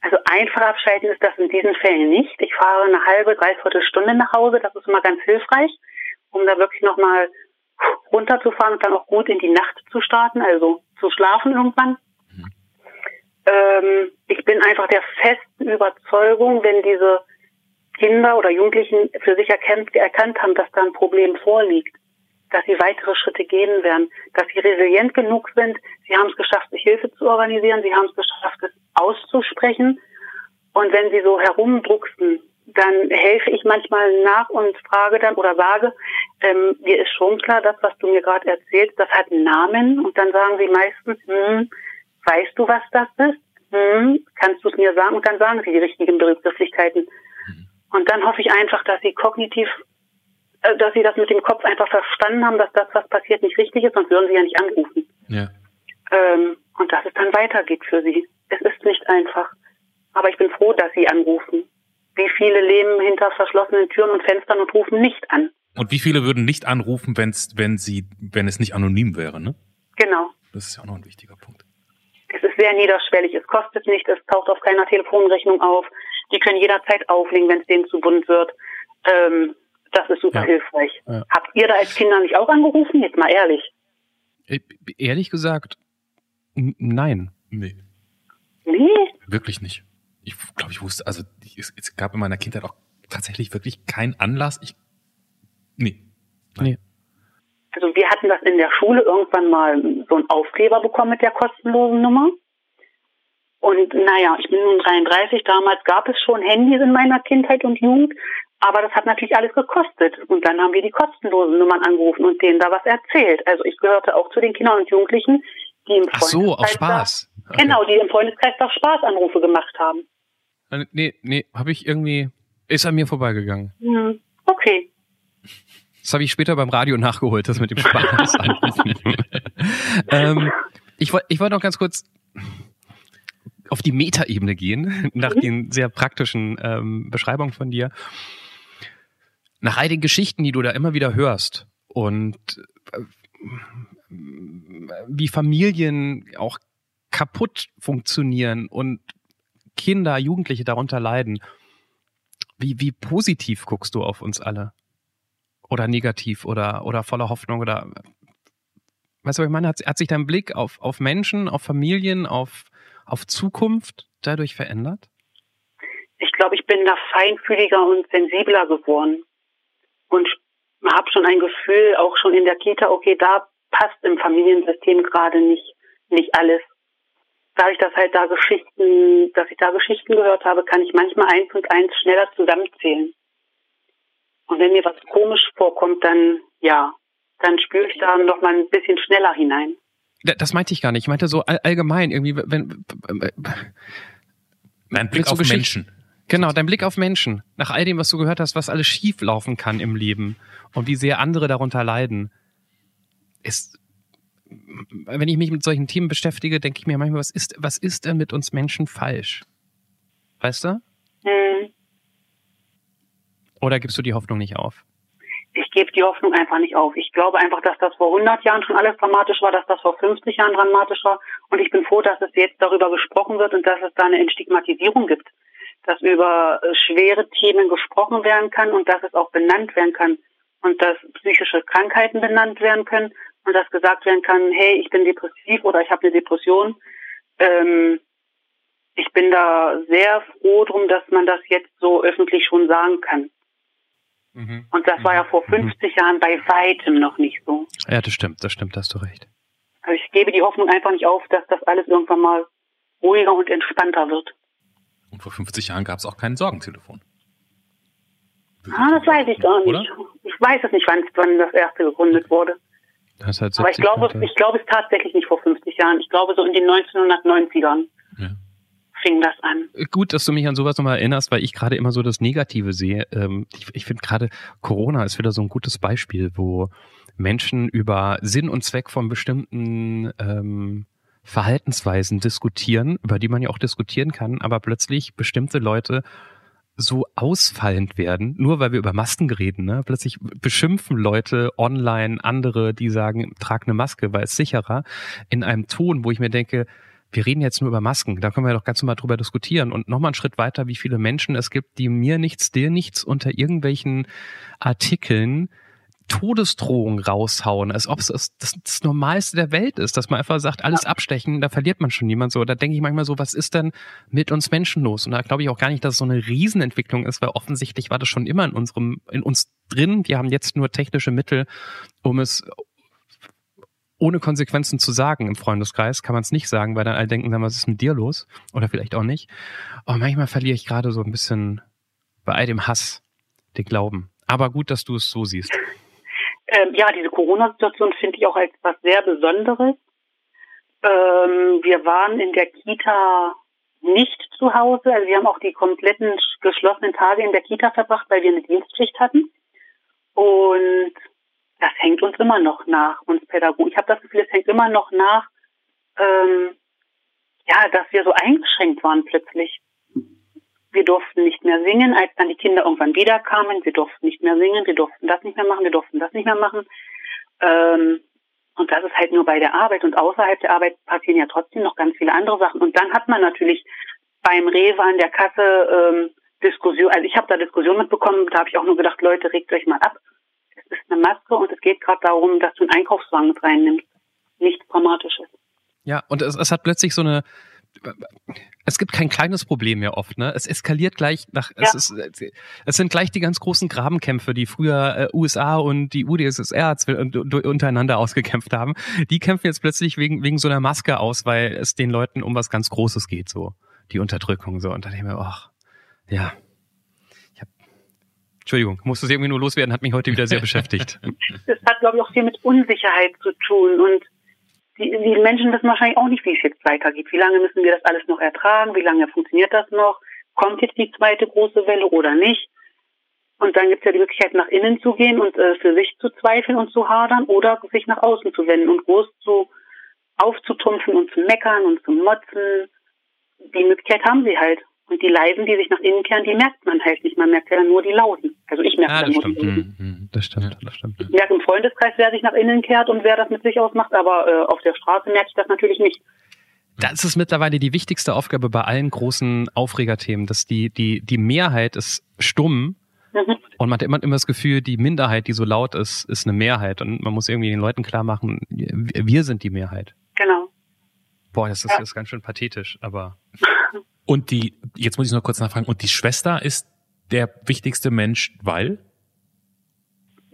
D: Also einfach abschalten ist das in diesen Fällen nicht. Ich fahre eine halbe, dreiviertel Stunde nach Hause. Das ist immer ganz hilfreich, um da wirklich nochmal runterzufahren und dann auch gut in die Nacht zu starten, also zu schlafen irgendwann. Mhm. Ähm, ich bin einfach der festen Überzeugung, wenn diese Kinder oder Jugendlichen für sich erkannt, erkannt haben, dass da ein Problem vorliegt, dass sie weitere Schritte gehen werden, dass sie resilient genug sind. Sie haben es geschafft, sich Hilfe zu organisieren. Sie haben es geschafft, es auszusprechen. Und wenn sie so herumdrucksen, dann helfe ich manchmal nach und frage dann oder sage, ähm, mir ist schon klar, das, was du mir gerade erzählst, das hat einen Namen. Und dann sagen sie meistens, hm, weißt du, was das ist? Hm, kannst du es mir sagen? Und dann sagen sie die richtigen Begrifflichkeiten. Mhm. Und dann hoffe ich einfach, dass sie kognitiv dass sie das mit dem Kopf einfach verstanden haben, dass das, was passiert, nicht richtig ist, sonst würden sie ja nicht anrufen. Ja. Ähm, und dass es dann weitergeht für sie. Es ist nicht einfach. Aber ich bin froh, dass sie anrufen. Wie viele leben hinter verschlossenen Türen und Fenstern und rufen nicht an.
B: Und wie viele würden nicht anrufen, wenn's, wenn sie, wenn es nicht anonym wäre, ne?
D: Genau.
B: Das ist ja auch noch ein wichtiger Punkt.
D: Es ist sehr niederschwellig, es kostet nicht, es taucht auf keiner Telefonrechnung auf. Die können jederzeit auflegen, wenn es denen zu bunt wird. Ähm, das ist super
A: Ja.
D: hilfreich.
A: Ja.
D: Habt ihr da als Kinder nicht auch angerufen? Jetzt mal ehrlich.
A: Äh, Ehrlich gesagt, nein.
B: Nee,
D: Nee?
B: wirklich nicht. Ich glaube, ich wusste, also ich, es, es gab in meiner Kindheit auch tatsächlich wirklich keinen Anlass. Ich, nee.
A: Nee.
D: Also wir hatten das in der Schule irgendwann mal so einen Aufkleber bekommen mit der kostenlosen Nummer. Und naja, ich bin nun 33, damals gab es schon Handys in meiner Kindheit und Jugend, aber das hat natürlich alles gekostet. Und dann haben wir die kostenlosen Nummern angerufen und denen da was erzählt. Also ich gehörte auch zu den Kindern und Jugendlichen, die im
A: Ach so, auf
D: Freundeskreis
A: Spaß.
D: Da, Genau, die im Freundeskreis da Spaßanrufe gemacht haben.
A: Äh, Nee, nee, habe ich irgendwie, ist an mir vorbeigegangen.
D: Hm, okay.
A: Das habe ich später beim Radio nachgeholt, das mit dem Spaß *laughs* anrufen. ähm, ich wollte ich wollte noch ganz kurz auf die Metaebene gehen, nach
D: Mhm.
A: den sehr praktischen ähm, Beschreibungen von dir. Nach all den Geschichten, die du da immer wieder hörst und äh, wie Familien auch kaputt funktionieren und Kinder, Jugendliche darunter leiden. Wie, wie positiv guckst du auf uns alle? Oder negativ oder, oder voller Hoffnung oder weißt du, was ich meine? Hat, hat sich dein Blick auf, auf Menschen, auf Familien, auf, auf Zukunft dadurch verändert?
D: Ich glaube, ich bin da feinfühliger und sensibler geworden. Und habe schon ein Gefühl, auch schon in der Kita, okay, da passt im Familiensystem gerade nicht, nicht alles. Dadurch, dass halt da Geschichten, dass ich da Geschichten gehört habe, kann ich manchmal eins und eins schneller zusammenzählen. Und wenn mir was komisch vorkommt, dann, ja, dann spüre ich da noch mal ein bisschen schneller hinein.
A: Da- Das meinte ich gar nicht. Ich meinte so all, allgemein irgendwie, wenn,
B: Ein Blick
A: Mit so
B: auf
A: Geschichten-
B: Menschen.
A: Genau, dein Blick auf Menschen. Nach all dem, was du gehört hast, was alles schief laufen kann im Leben und wie sehr andere darunter leiden, ist, wenn ich mich mit solchen Themen beschäftige, denke ich mir manchmal, was ist, was ist denn mit uns Menschen falsch? Weißt du?
D: Hm.
A: Oder gibst du die Hoffnung nicht auf?
D: ich gebe die Hoffnung einfach nicht auf. Ich glaube einfach, dass das vor 100 Jahren schon alles dramatisch war, dass das vor 50 Jahren dramatisch war. Und ich bin froh, dass es jetzt darüber gesprochen wird und dass es da eine Entstigmatisierung gibt. Dass über äh, schwere Themen gesprochen werden kann und dass es auch benannt werden kann. Und dass psychische Krankheiten benannt werden können und dass gesagt werden kann, hey, ich bin depressiv oder ich habe eine Depression. Ähm, ich bin da sehr froh drum, dass man das jetzt so öffentlich schon sagen kann. Und das war ja vor 50 Jahren bei weitem noch nicht so.
A: Ja, das stimmt, das stimmt, da hast du recht.
D: Also ich gebe die Hoffnung einfach nicht auf, dass das alles irgendwann mal ruhiger und entspannter wird.
B: Und vor 50 Jahren gab es auch kein Sorgentelefon.
D: Ah, das weiß ich gar nicht.
B: Oder?
D: Ich weiß es nicht, wann, wann das erste gegründet wurde.
A: Das hat
D: Aber ich
A: 70
D: glaube, ich glaube es tatsächlich nicht vor 50 Jahren. Ich glaube so in den 1990ern
B: Ja.
D: fing das an.
A: Gut, dass du mich an sowas nochmal erinnerst, weil ich gerade immer so das Negative sehe. Ähm, ich ich finde gerade Corona ist wieder so ein gutes Beispiel, wo Menschen über Sinn und Zweck von bestimmten ähm, Verhaltensweisen diskutieren, über die man ja auch diskutieren kann, aber plötzlich bestimmte Leute so ausfallend werden, nur weil wir über Masken reden. Ne? Plötzlich beschimpfen Leute online andere, die sagen, trag eine Maske, weil es sicherer, in einem Ton, wo ich mir denke, wir reden jetzt nur über Masken, da können wir doch ganz normal drüber diskutieren. Und nochmal einen Schritt weiter, wie viele Menschen es gibt, die mir nichts, dir nichts unter irgendwelchen Artikeln Todesdrohungen raushauen, als ob es das, das, Normalste der Welt ist, dass man einfach sagt, alles abstechen, da verliert man schon niemand so. Da denke ich manchmal so, was ist denn mit uns Menschen los? Und da glaube ich auch gar nicht, dass es so eine Riesenentwicklung ist, weil offensichtlich war das schon immer in unserem, in uns drin. Wir haben jetzt nur technische Mittel, um es ohne Konsequenzen zu sagen im Freundeskreis, kann man es nicht sagen, weil dann alle denken, was ist mit dir los? Oder vielleicht auch nicht. Aber manchmal verliere ich gerade so ein bisschen bei all dem Hass den Glauben. Aber gut, dass du es so siehst.
D: Ähm, ja, diese Corona-Situation finde ich auch als was sehr Besonderes. Ähm, wir waren in der Kita nicht zu Hause. Also wir haben auch die kompletten sch- geschlossenen Tage in der Kita verbracht, weil wir eine Dienstpflicht hatten. Und das hängt uns immer noch nach, uns Pädagogen. Ich habe das Gefühl, es hängt immer noch nach, ähm, ja, dass wir so eingeschränkt waren plötzlich. Wir durften nicht mehr singen, als dann die Kinder irgendwann wieder kamen. Wir durften nicht mehr singen, wir durften das nicht mehr machen, wir durften das nicht mehr machen. Ähm, und das ist halt nur bei der Arbeit. Und außerhalb der Arbeit passieren ja trotzdem noch ganz viele andere Sachen. Und dann hat man natürlich beim Rewe an der Kasse ähm, Diskussion, also ich habe da Diskussion mitbekommen, da habe ich auch nur gedacht, Leute, regt euch mal ab. Es ist eine Maske und es geht gerade darum, dass du einen Einkaufswagen mit reinnimmst. Nichts Dramatisches.
A: Ja, und es, es hat plötzlich so eine, es gibt kein kleines Problem mehr oft, ne? Es eskaliert gleich nach, ja. es ist, es sind gleich die ganz großen Grabenkämpfe, die früher äh, USA und die UdSSR untereinander ausgekämpft haben. Die kämpfen jetzt plötzlich wegen, wegen so einer Maske aus, weil es den Leuten um was ganz Großes geht, so. Die Unterdrückung, so. Und dann denke ich mir, ach, ja. Ich hab, Entschuldigung, musste es irgendwie nur loswerden, hat mich heute wieder sehr beschäftigt. *laughs*
D: Das hat, glaube ich, auch viel mit Unsicherheit zu tun und die, die Menschen wissen wahrscheinlich auch nicht, wie es jetzt weitergeht. Wie lange müssen wir das alles noch ertragen? Wie lange funktioniert das noch? Kommt jetzt die zweite große Welle oder nicht? Und dann gibt es ja die Möglichkeit, nach innen zu gehen und äh, für sich zu zweifeln und zu hadern oder sich nach außen zu wenden und groß zu aufzutumpfen und zu meckern und zu motzen. Die Möglichkeit haben sie halt. Und die Leisen, die sich nach innen kehren, die merkt man halt nicht. Man merkt ja dann nur die Lauten. Also ich merke
A: ah,
D: dann
A: nur
D: stimmt.
A: die Lauten. Mhm, das stimmt, das stimmt.
D: Ich merke im Freundeskreis, wer sich nach innen kehrt und wer das mit sich ausmacht, aber äh, auf der Straße merke ich das natürlich nicht.
A: Das ist mittlerweile die wichtigste Aufgabe bei allen großen Aufregerthemen, dass die, die, die Mehrheit ist stumm mhm. und man hat immer, immer das Gefühl, die Minderheit, die so laut ist, ist eine Mehrheit und man muss irgendwie den Leuten klar machen, wir sind die Mehrheit.
D: Genau.
A: Boah, das ist, ja. das ist ganz schön pathetisch, aber. *laughs*
B: Und die, jetzt muss ich noch kurz nachfragen, und die Schwester ist der wichtigste Mensch, weil?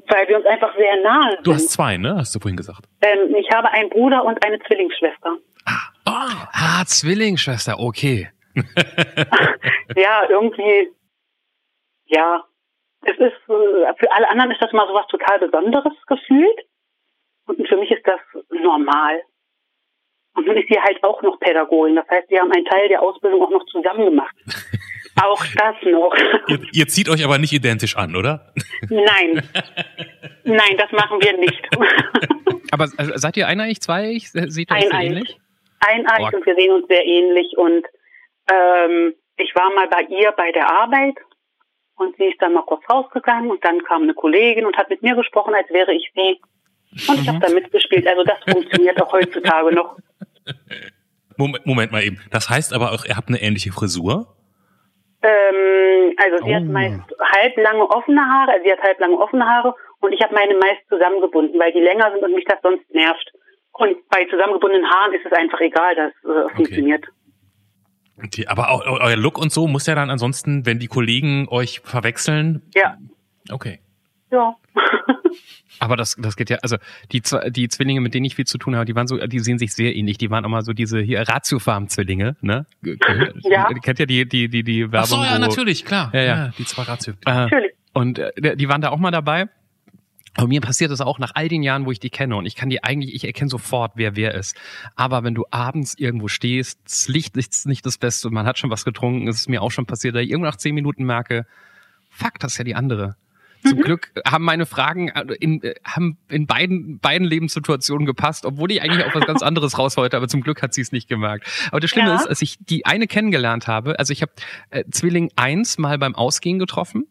D: Weil wir uns einfach sehr nahe sind.
B: Du hast zwei, ne? Hast du vorhin gesagt.
D: Ähm, ich habe einen Bruder und eine Zwillingsschwester.
A: Ah, oh. ah Zwillingsschwester, okay. *laughs*
D: ja, irgendwie, ja. Es ist, äh, für alle anderen ist das mal so was total Besonderes gefühlt. Und für mich ist das normal. Und nun ist sie halt auch noch Pädagogin. Das heißt, wir haben einen Teil der Ausbildung auch noch zusammen gemacht. *laughs* auch das noch.
B: Ihr, ihr, zieht euch aber nicht identisch an, oder?
D: Nein. *laughs* Nein, das machen wir nicht. *laughs*
A: aber seid ihr eineig, zweieig? Seht ihr euch sehr ähnlich?
D: Eineig oh. und wir sehen uns sehr ähnlich. Und ähm, ich war mal bei ihr bei der Arbeit und sie ist dann mal kurz rausgegangen und dann kam eine Kollegin und hat mit mir gesprochen, als wäre ich sie. Und ich habe da mitgespielt. Also das funktioniert auch heutzutage noch.
B: Moment, Moment mal eben. Das heißt aber auch, ihr habt eine ähnliche Frisur?
D: Ähm, also sie oh. hat meist halblange offene Haare, also sie hat halblange offene Haare und ich habe meine meist zusammengebunden, weil die länger sind und mich das sonst nervt. Und bei zusammengebundenen Haaren ist es einfach egal, das äh, okay. funktioniert.
B: Okay, aber auch euer Look und so muss ja dann ansonsten, wenn die Kollegen euch verwechseln.
D: Ja.
B: Okay.
D: Ja.
A: Aber das, das geht ja, also die, die Zwillinge, mit denen ich viel zu tun habe, die waren so, die sehen sich sehr ähnlich. Die waren auch mal so diese hier Ratiofarm-Zwillinge, ne?
D: Ja.
A: Kennt ja die, die, die, die Werbung. Ach so,
B: ja, wo, natürlich, klar.
A: Ja, ja.
B: ja die zwei Ratio.
A: Äh, natürlich. Und äh, die waren da auch mal dabei. Aber mir passiert das auch nach all den Jahren, wo ich die kenne. Und ich kann die eigentlich, ich erkenne sofort, wer wer ist. Aber wenn du abends irgendwo stehst, das Licht ist nicht das Beste und man hat schon was getrunken, ist es mir auch schon passiert, dass ich irgendwo nach zehn Minuten merke, fuck, das ist ja die andere. Zum mhm. Glück haben meine Fragen äh, in, äh, haben in beiden, beiden Lebenssituationen gepasst, obwohl ich eigentlich auf was ganz anderes raus wollte, aber zum Glück hat sie es nicht gemerkt. Aber das Schlimme ja. ist, als ich die eine kennengelernt habe, also ich habe äh, Zwilling 1 mal beim Ausgehen getroffen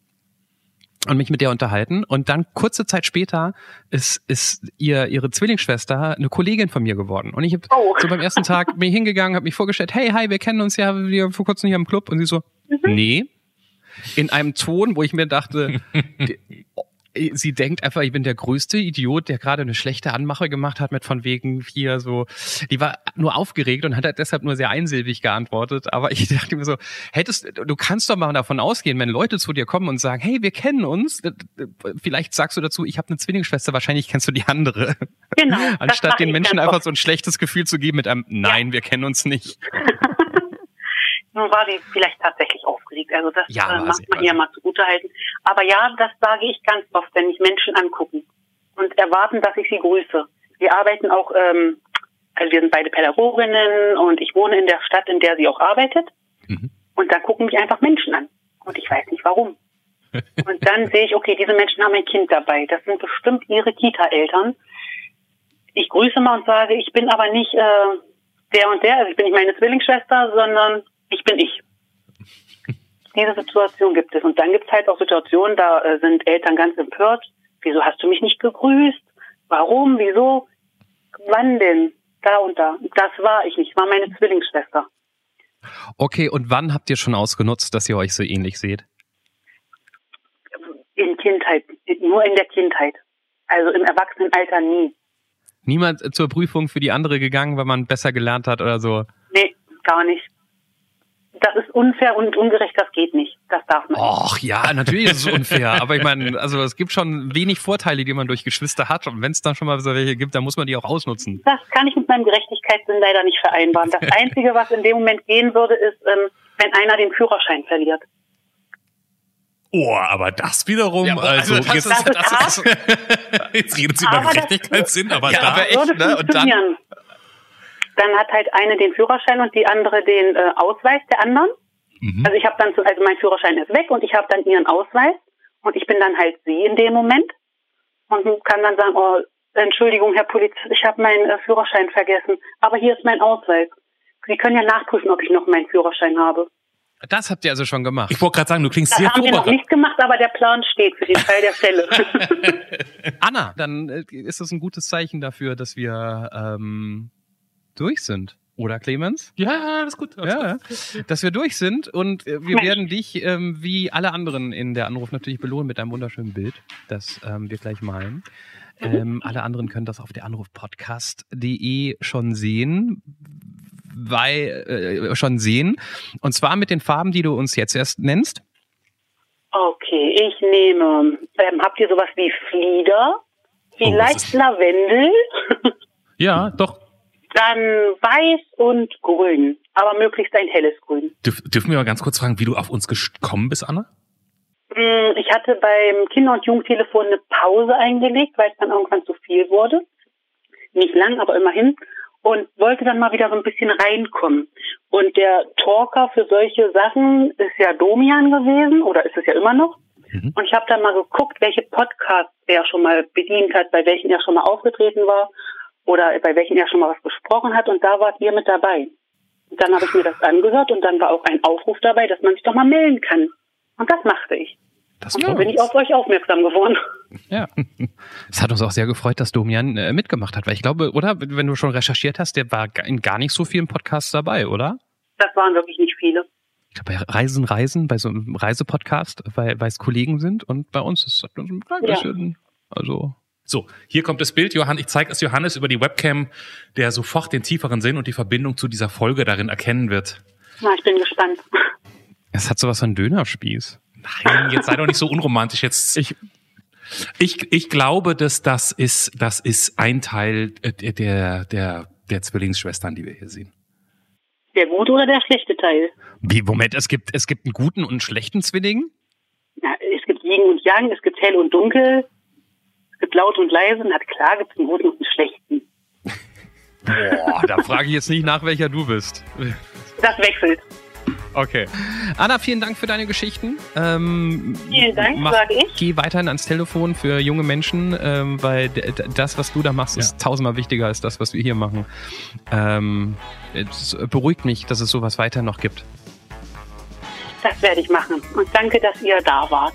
A: und mich mit der unterhalten und dann kurze Zeit später ist ist ihr ihre Zwillingsschwester eine Kollegin von mir geworden und ich habe oh. so beim ersten Tag *laughs* ich hingegangen habe mich vorgestellt hey hi wir kennen uns ja wir vor kurzem hier im Club und sie so mhm. nee in einem Ton, wo ich mir dachte, sie denkt einfach, ich bin der größte Idiot, der gerade eine schlechte Anmache gemacht hat mit von wegen hier so. Die war nur aufgeregt und hat halt deshalb nur sehr einsilbig geantwortet. Aber ich *laughs* dachte mir so, hättest, du kannst doch mal davon ausgehen, wenn Leute zu dir kommen und sagen, hey, wir kennen uns, vielleicht sagst du dazu, ich habe eine Zwillingsschwester, wahrscheinlich kennst du die andere.
D: Genau. *laughs*
A: Anstatt den Menschen einfach so ein schlechtes Gefühl zu geben mit einem Nein, ja. wir kennen uns nicht. *laughs*
D: Nun war sie vielleicht tatsächlich aufgeregt. Also das ja, äh, macht man ihr mal zugutehalten. Aber ja, das sage ich ganz oft, wenn mich Menschen angucken und erwarten, dass ich sie grüße. Wir arbeiten auch, ähm, also wir sind beide Pädagoginnen und ich wohne in der Stadt, in der sie auch arbeitet. Mhm. Und da gucken mich einfach Menschen an. Und ich weiß nicht warum. *laughs* und dann sehe ich, okay, diese Menschen haben ein Kind dabei. Das sind bestimmt ihre Kita-Eltern. Ich grüße mal und sage, ich bin aber nicht äh, der und der, also ich bin nicht meine Zwillingsschwester, sondern ich bin ich. *laughs* diese Situation gibt es. Und dann gibt es halt auch Situationen, da äh, sind Eltern ganz empört. Wieso hast du mich nicht gegrüßt? Warum? Wieso? Wann denn? Da und da. Das war ich nicht. Ich war meine Zwillingsschwester.
A: Okay, und wann habt ihr schon ausgenutzt, dass ihr euch so ähnlich seht?
D: In Kindheit. Nur in der Kindheit. Also im Erwachsenenalter nie.
A: Niemand zur Prüfung für die andere gegangen, weil man besser gelernt hat oder so?
D: Nee, gar nicht. Das ist unfair und ungerecht, das geht nicht. Das darf man nicht.
A: Och ja, natürlich ist es unfair. aber ich meine, also es gibt schon wenig Vorteile, die man durch Geschwister hat. Und wenn es dann schon mal so welche gibt, dann muss man die auch ausnutzen.
D: Das kann ich mit meinem Gerechtigkeitssinn leider nicht vereinbaren. Das *laughs* Einzige, was in dem Moment gehen würde, ist, ähm, wenn einer den Führerschein verliert.
B: Oh, aber das wiederum,
A: Ja, aber
B: also,
A: also das
B: jetzt,
A: ist-
D: das ist *laughs*
B: jetzt redet sie über Gerechtigkeitssinn, aber
A: Ja,
B: da,
A: aber echt, ne? Und dann-.
D: Dann hat halt eine den Führerschein und die andere den äh, Ausweis der anderen.
B: Mhm.
D: Also ich habe dann, so, also mein Führerschein ist weg und ich habe dann ihren Ausweis und ich bin dann halt sie in dem Moment und kann dann sagen, oh, Entschuldigung, Herr Polizist, ich habe meinen äh, Führerschein vergessen, aber hier ist mein Ausweis. Sie können ja nachprüfen, ob ich noch meinen Führerschein habe.
A: Das habt ihr also schon gemacht.
B: ich wollte gerade sagen, du klingst
D: Das
B: sehr
D: haben wir noch nicht gemacht, aber der Plan steht für den Fall der Fälle. *laughs*
A: Anna, dann äh, ist das ein gutes Zeichen dafür, dass wir ähm, durch sind. Oder Clemens?
B: Ja, alles gut. Alles
A: Ja,
B: gut.
A: ja. dass wir durch sind und äh, wir
D: Mensch.
A: werden dich ähm, wie alle anderen in der Anruf natürlich belohnen mit einem wunderschönen Bild, das ähm, wir gleich malen. Ähm, alle anderen können das auf der Anrufpodcast.de schon sehen, weil äh, schon sehen und zwar mit den Farben, die du uns jetzt erst nennst.
D: Okay, ich nehme, ähm, habt ihr sowas wie Flieder? Vielleicht
B: ist-
D: Lavendel? *laughs*
B: Ja, doch.
D: Dann weiß und grün, aber möglichst ein helles Grün.
B: Dürf, dürfen wir mal ganz kurz fragen, wie du auf uns gekommen bist, Anna?
D: Mm, Ich hatte beim Kinder- und Jugendtelefon eine Pause eingelegt, weil es dann irgendwann zu viel wurde. Nicht lang, aber immerhin. Und wollte dann mal wieder so ein bisschen reinkommen. Und der Talker für solche Sachen ist ja Domian gewesen, oder ist es ja immer noch.
B: Mhm.
D: Und ich habe dann mal geguckt, welche Podcasts er schon mal bedient hat, bei welchen er schon mal aufgetreten war oder bei welchen er schon mal was gesprochen hat. Und da wart ihr mit dabei. Und dann habe ich mir das angehört und dann war auch ein Aufruf dabei, dass man sich doch mal melden kann. Und das machte ich.
A: Das
D: Und so bin ich auf euch aufmerksam geworden.
A: Ja. Es hat uns auch sehr gefreut, dass Domian äh, mitgemacht hat, weil ich glaube, oder? Wenn du schon recherchiert hast, der war in gar nicht so vielen Podcasts dabei, oder?
D: Das waren wirklich nicht viele.
A: Ich glaube, bei Reisen, Reisen, bei so einem Reisepodcast, weil, weil es Kollegen sind und bei uns ist das ein klein
D: Ja.
A: bisschen, also.
B: So, hier kommt das Bild. Johann, ich zeige es Johannes über die Webcam, der sofort den tieferen Sinn und die Verbindung zu dieser Folge darin erkennen wird.
D: Na, ich bin gespannt.
A: Es hat sowas von Dönerspieß.
B: Nein, jetzt sei doch nicht so unromantisch. Jetzt,
A: Ich,
B: ich, ich glaube, dass das ist, das ist ein Teil äh, der, der, der Zwillingsschwestern, die wir hier sehen.
D: Der gute oder der schlechte Teil?
A: wie, Moment, es gibt, es gibt einen guten und einen schlechten Zwilling?
D: Ja, es gibt Yin und Yang, es gibt hell und dunkel, gibt laut und leise. Na klar gibt es einen guten und einen schlechten.
A: Boah, da frage ich jetzt nicht nach, welcher du bist.
D: Das wechselt.
A: Okay. Anna, vielen Dank für deine Geschichten. Ähm,
D: Vielen Dank,
A: mach,
D: sage ich.
A: Geh weiterhin ans Telefon für junge Menschen, ähm, weil das, was du da machst, ist tausendmal wichtiger als das, was wir hier machen. Ähm, es beruhigt mich, dass es sowas weiter noch gibt.
D: Das werde ich machen. Und danke, dass ihr da wart.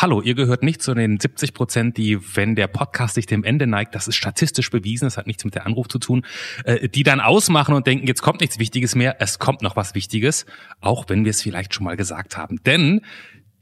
B: Hallo, ihr gehört nicht zu den 70 Prozent, die, wenn der Podcast sich dem Ende neigt, das ist statistisch bewiesen, das hat nichts mit der Anruf zu tun, äh, die dann ausmachen und denken, jetzt kommt nichts Wichtiges mehr, es kommt noch was Wichtiges, auch wenn wir es vielleicht schon mal gesagt haben. Denn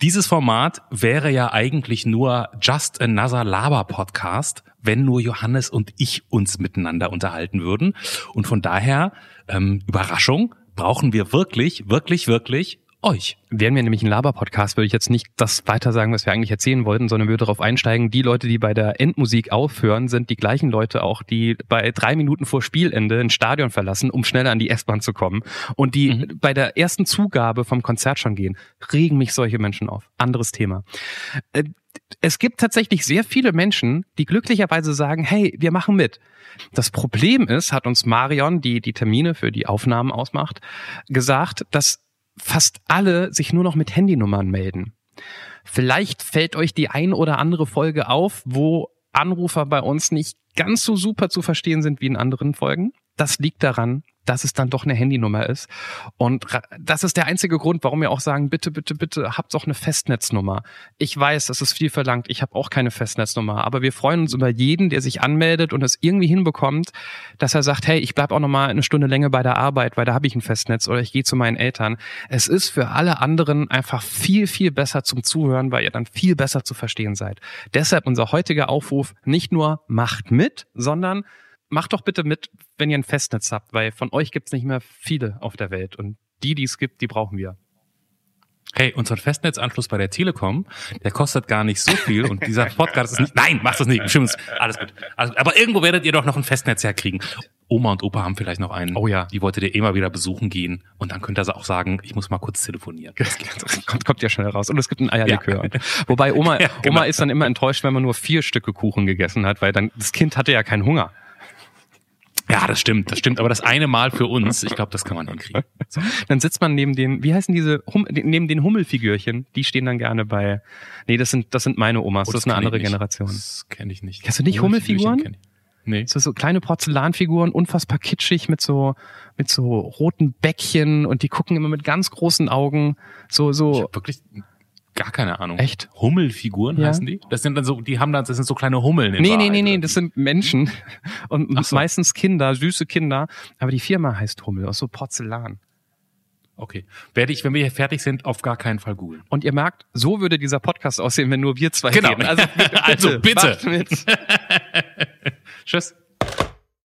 B: dieses Format wäre ja eigentlich nur Just Another Laber Podcast, wenn nur Johannes und ich uns miteinander unterhalten würden. Und von daher, ähm, Überraschung, brauchen wir wirklich, wirklich, wirklich euch.
A: Wären wir nämlich ein Laber-Podcast, würde ich jetzt nicht das weiter sagen, was wir eigentlich erzählen wollten, sondern würde darauf einsteigen, die Leute, die bei der Endmusik aufhören, sind die gleichen Leute auch, die bei drei Minuten vor Spielende ein Stadion verlassen, um schneller an die S-Bahn zu kommen. Und die mhm. bei der ersten Zugabe vom Konzert schon gehen. Regen mich solche Menschen auf. Anderes Thema. Äh, es gibt tatsächlich sehr viele Menschen, die glücklicherweise sagen, hey, wir machen mit. Das Problem ist, hat uns Marion, die die Termine für die Aufnahmen ausmacht, gesagt, dass fast alle sich nur noch mit Handynummern melden. Vielleicht fällt euch die ein oder andere Folge auf, wo Anrufer bei uns nicht ganz so super zu verstehen sind wie in anderen Folgen. Das liegt daran, dass es dann doch eine Handynummer ist. Und das ist der einzige Grund, warum wir auch sagen, bitte, bitte, bitte, habt doch eine Festnetznummer. Ich weiß, das ist viel verlangt. Ich habe auch keine Festnetznummer. Aber wir freuen uns über jeden, der sich anmeldet und es irgendwie hinbekommt, dass er sagt, hey, ich bleib auch noch mal eine Stunde länger bei der Arbeit, weil da habe ich ein Festnetz oder ich gehe zu meinen Eltern. Es ist für alle anderen einfach viel, viel besser zum Zuhören, weil ihr dann viel besser zu verstehen seid. Deshalb unser heutiger Aufruf, nicht nur macht mit, sondern macht doch bitte mit, wenn ihr ein Festnetz habt, weil von euch gibt's nicht mehr viele auf der Welt und die, die es gibt, die brauchen wir.
B: Hey, unser Festnetzanschluss bei der Telekom, der kostet gar nicht so viel und dieser *laughs* Podcast ist nicht, nein, macht das nicht, stimmt, alles gut. Also, aber irgendwo werdet ihr doch noch ein Festnetz herkriegen. Oma und Opa haben vielleicht noch einen.
A: Oh ja.
B: Die wolltet ihr immer wieder besuchen gehen und dann könnt ihr auch sagen, ich muss mal kurz telefonieren. *laughs*
A: Das kommt, kommt ja schnell raus. Und es gibt ein Eierlikör. Ja. *laughs* Wobei Oma, ja, genau. Oma ist dann immer enttäuscht, wenn man nur vier Stücke Kuchen gegessen hat, weil dann, das Kind hatte ja keinen Hunger.
B: Ja, das stimmt, das stimmt. Aber das eine Mal für uns, ich glaube, das kann man hinkriegen.
A: So. Dann sitzt man neben den, wie heißen diese, hum, neben den Hummelfigürchen. Die stehen dann gerne bei. Nee, das sind, das sind meine Omas. Oh, das, das ist eine andere Generation.
B: Das kenne ich nicht.
A: Kennst du nicht Hummelfiguren? Nee. So, so kleine Porzellanfiguren, unfassbar kitschig mit so mit so roten Bäckchen und die gucken immer mit ganz großen Augen so so.
B: Ich hab wirklich gar keine Ahnung.
A: Echt?
B: Hummelfiguren ja. heißen die? Das sind dann so, die haben dann, das sind so kleine Hummeln.
A: In nee, Wahrheit, nee, nee, nee, das sind Menschen *laughs* und so. meistens Kinder, süße Kinder. Aber die Firma heißt Hummel aus so Porzellan.
B: Okay. Werde ich, wenn wir hier fertig sind, auf gar keinen Fall googeln.
A: Und ihr merkt, so würde dieser Podcast aussehen, wenn nur wir zwei
B: genau.
A: reden.
B: Also *laughs* bitte. also bitte. *laughs*
A: Tschüss.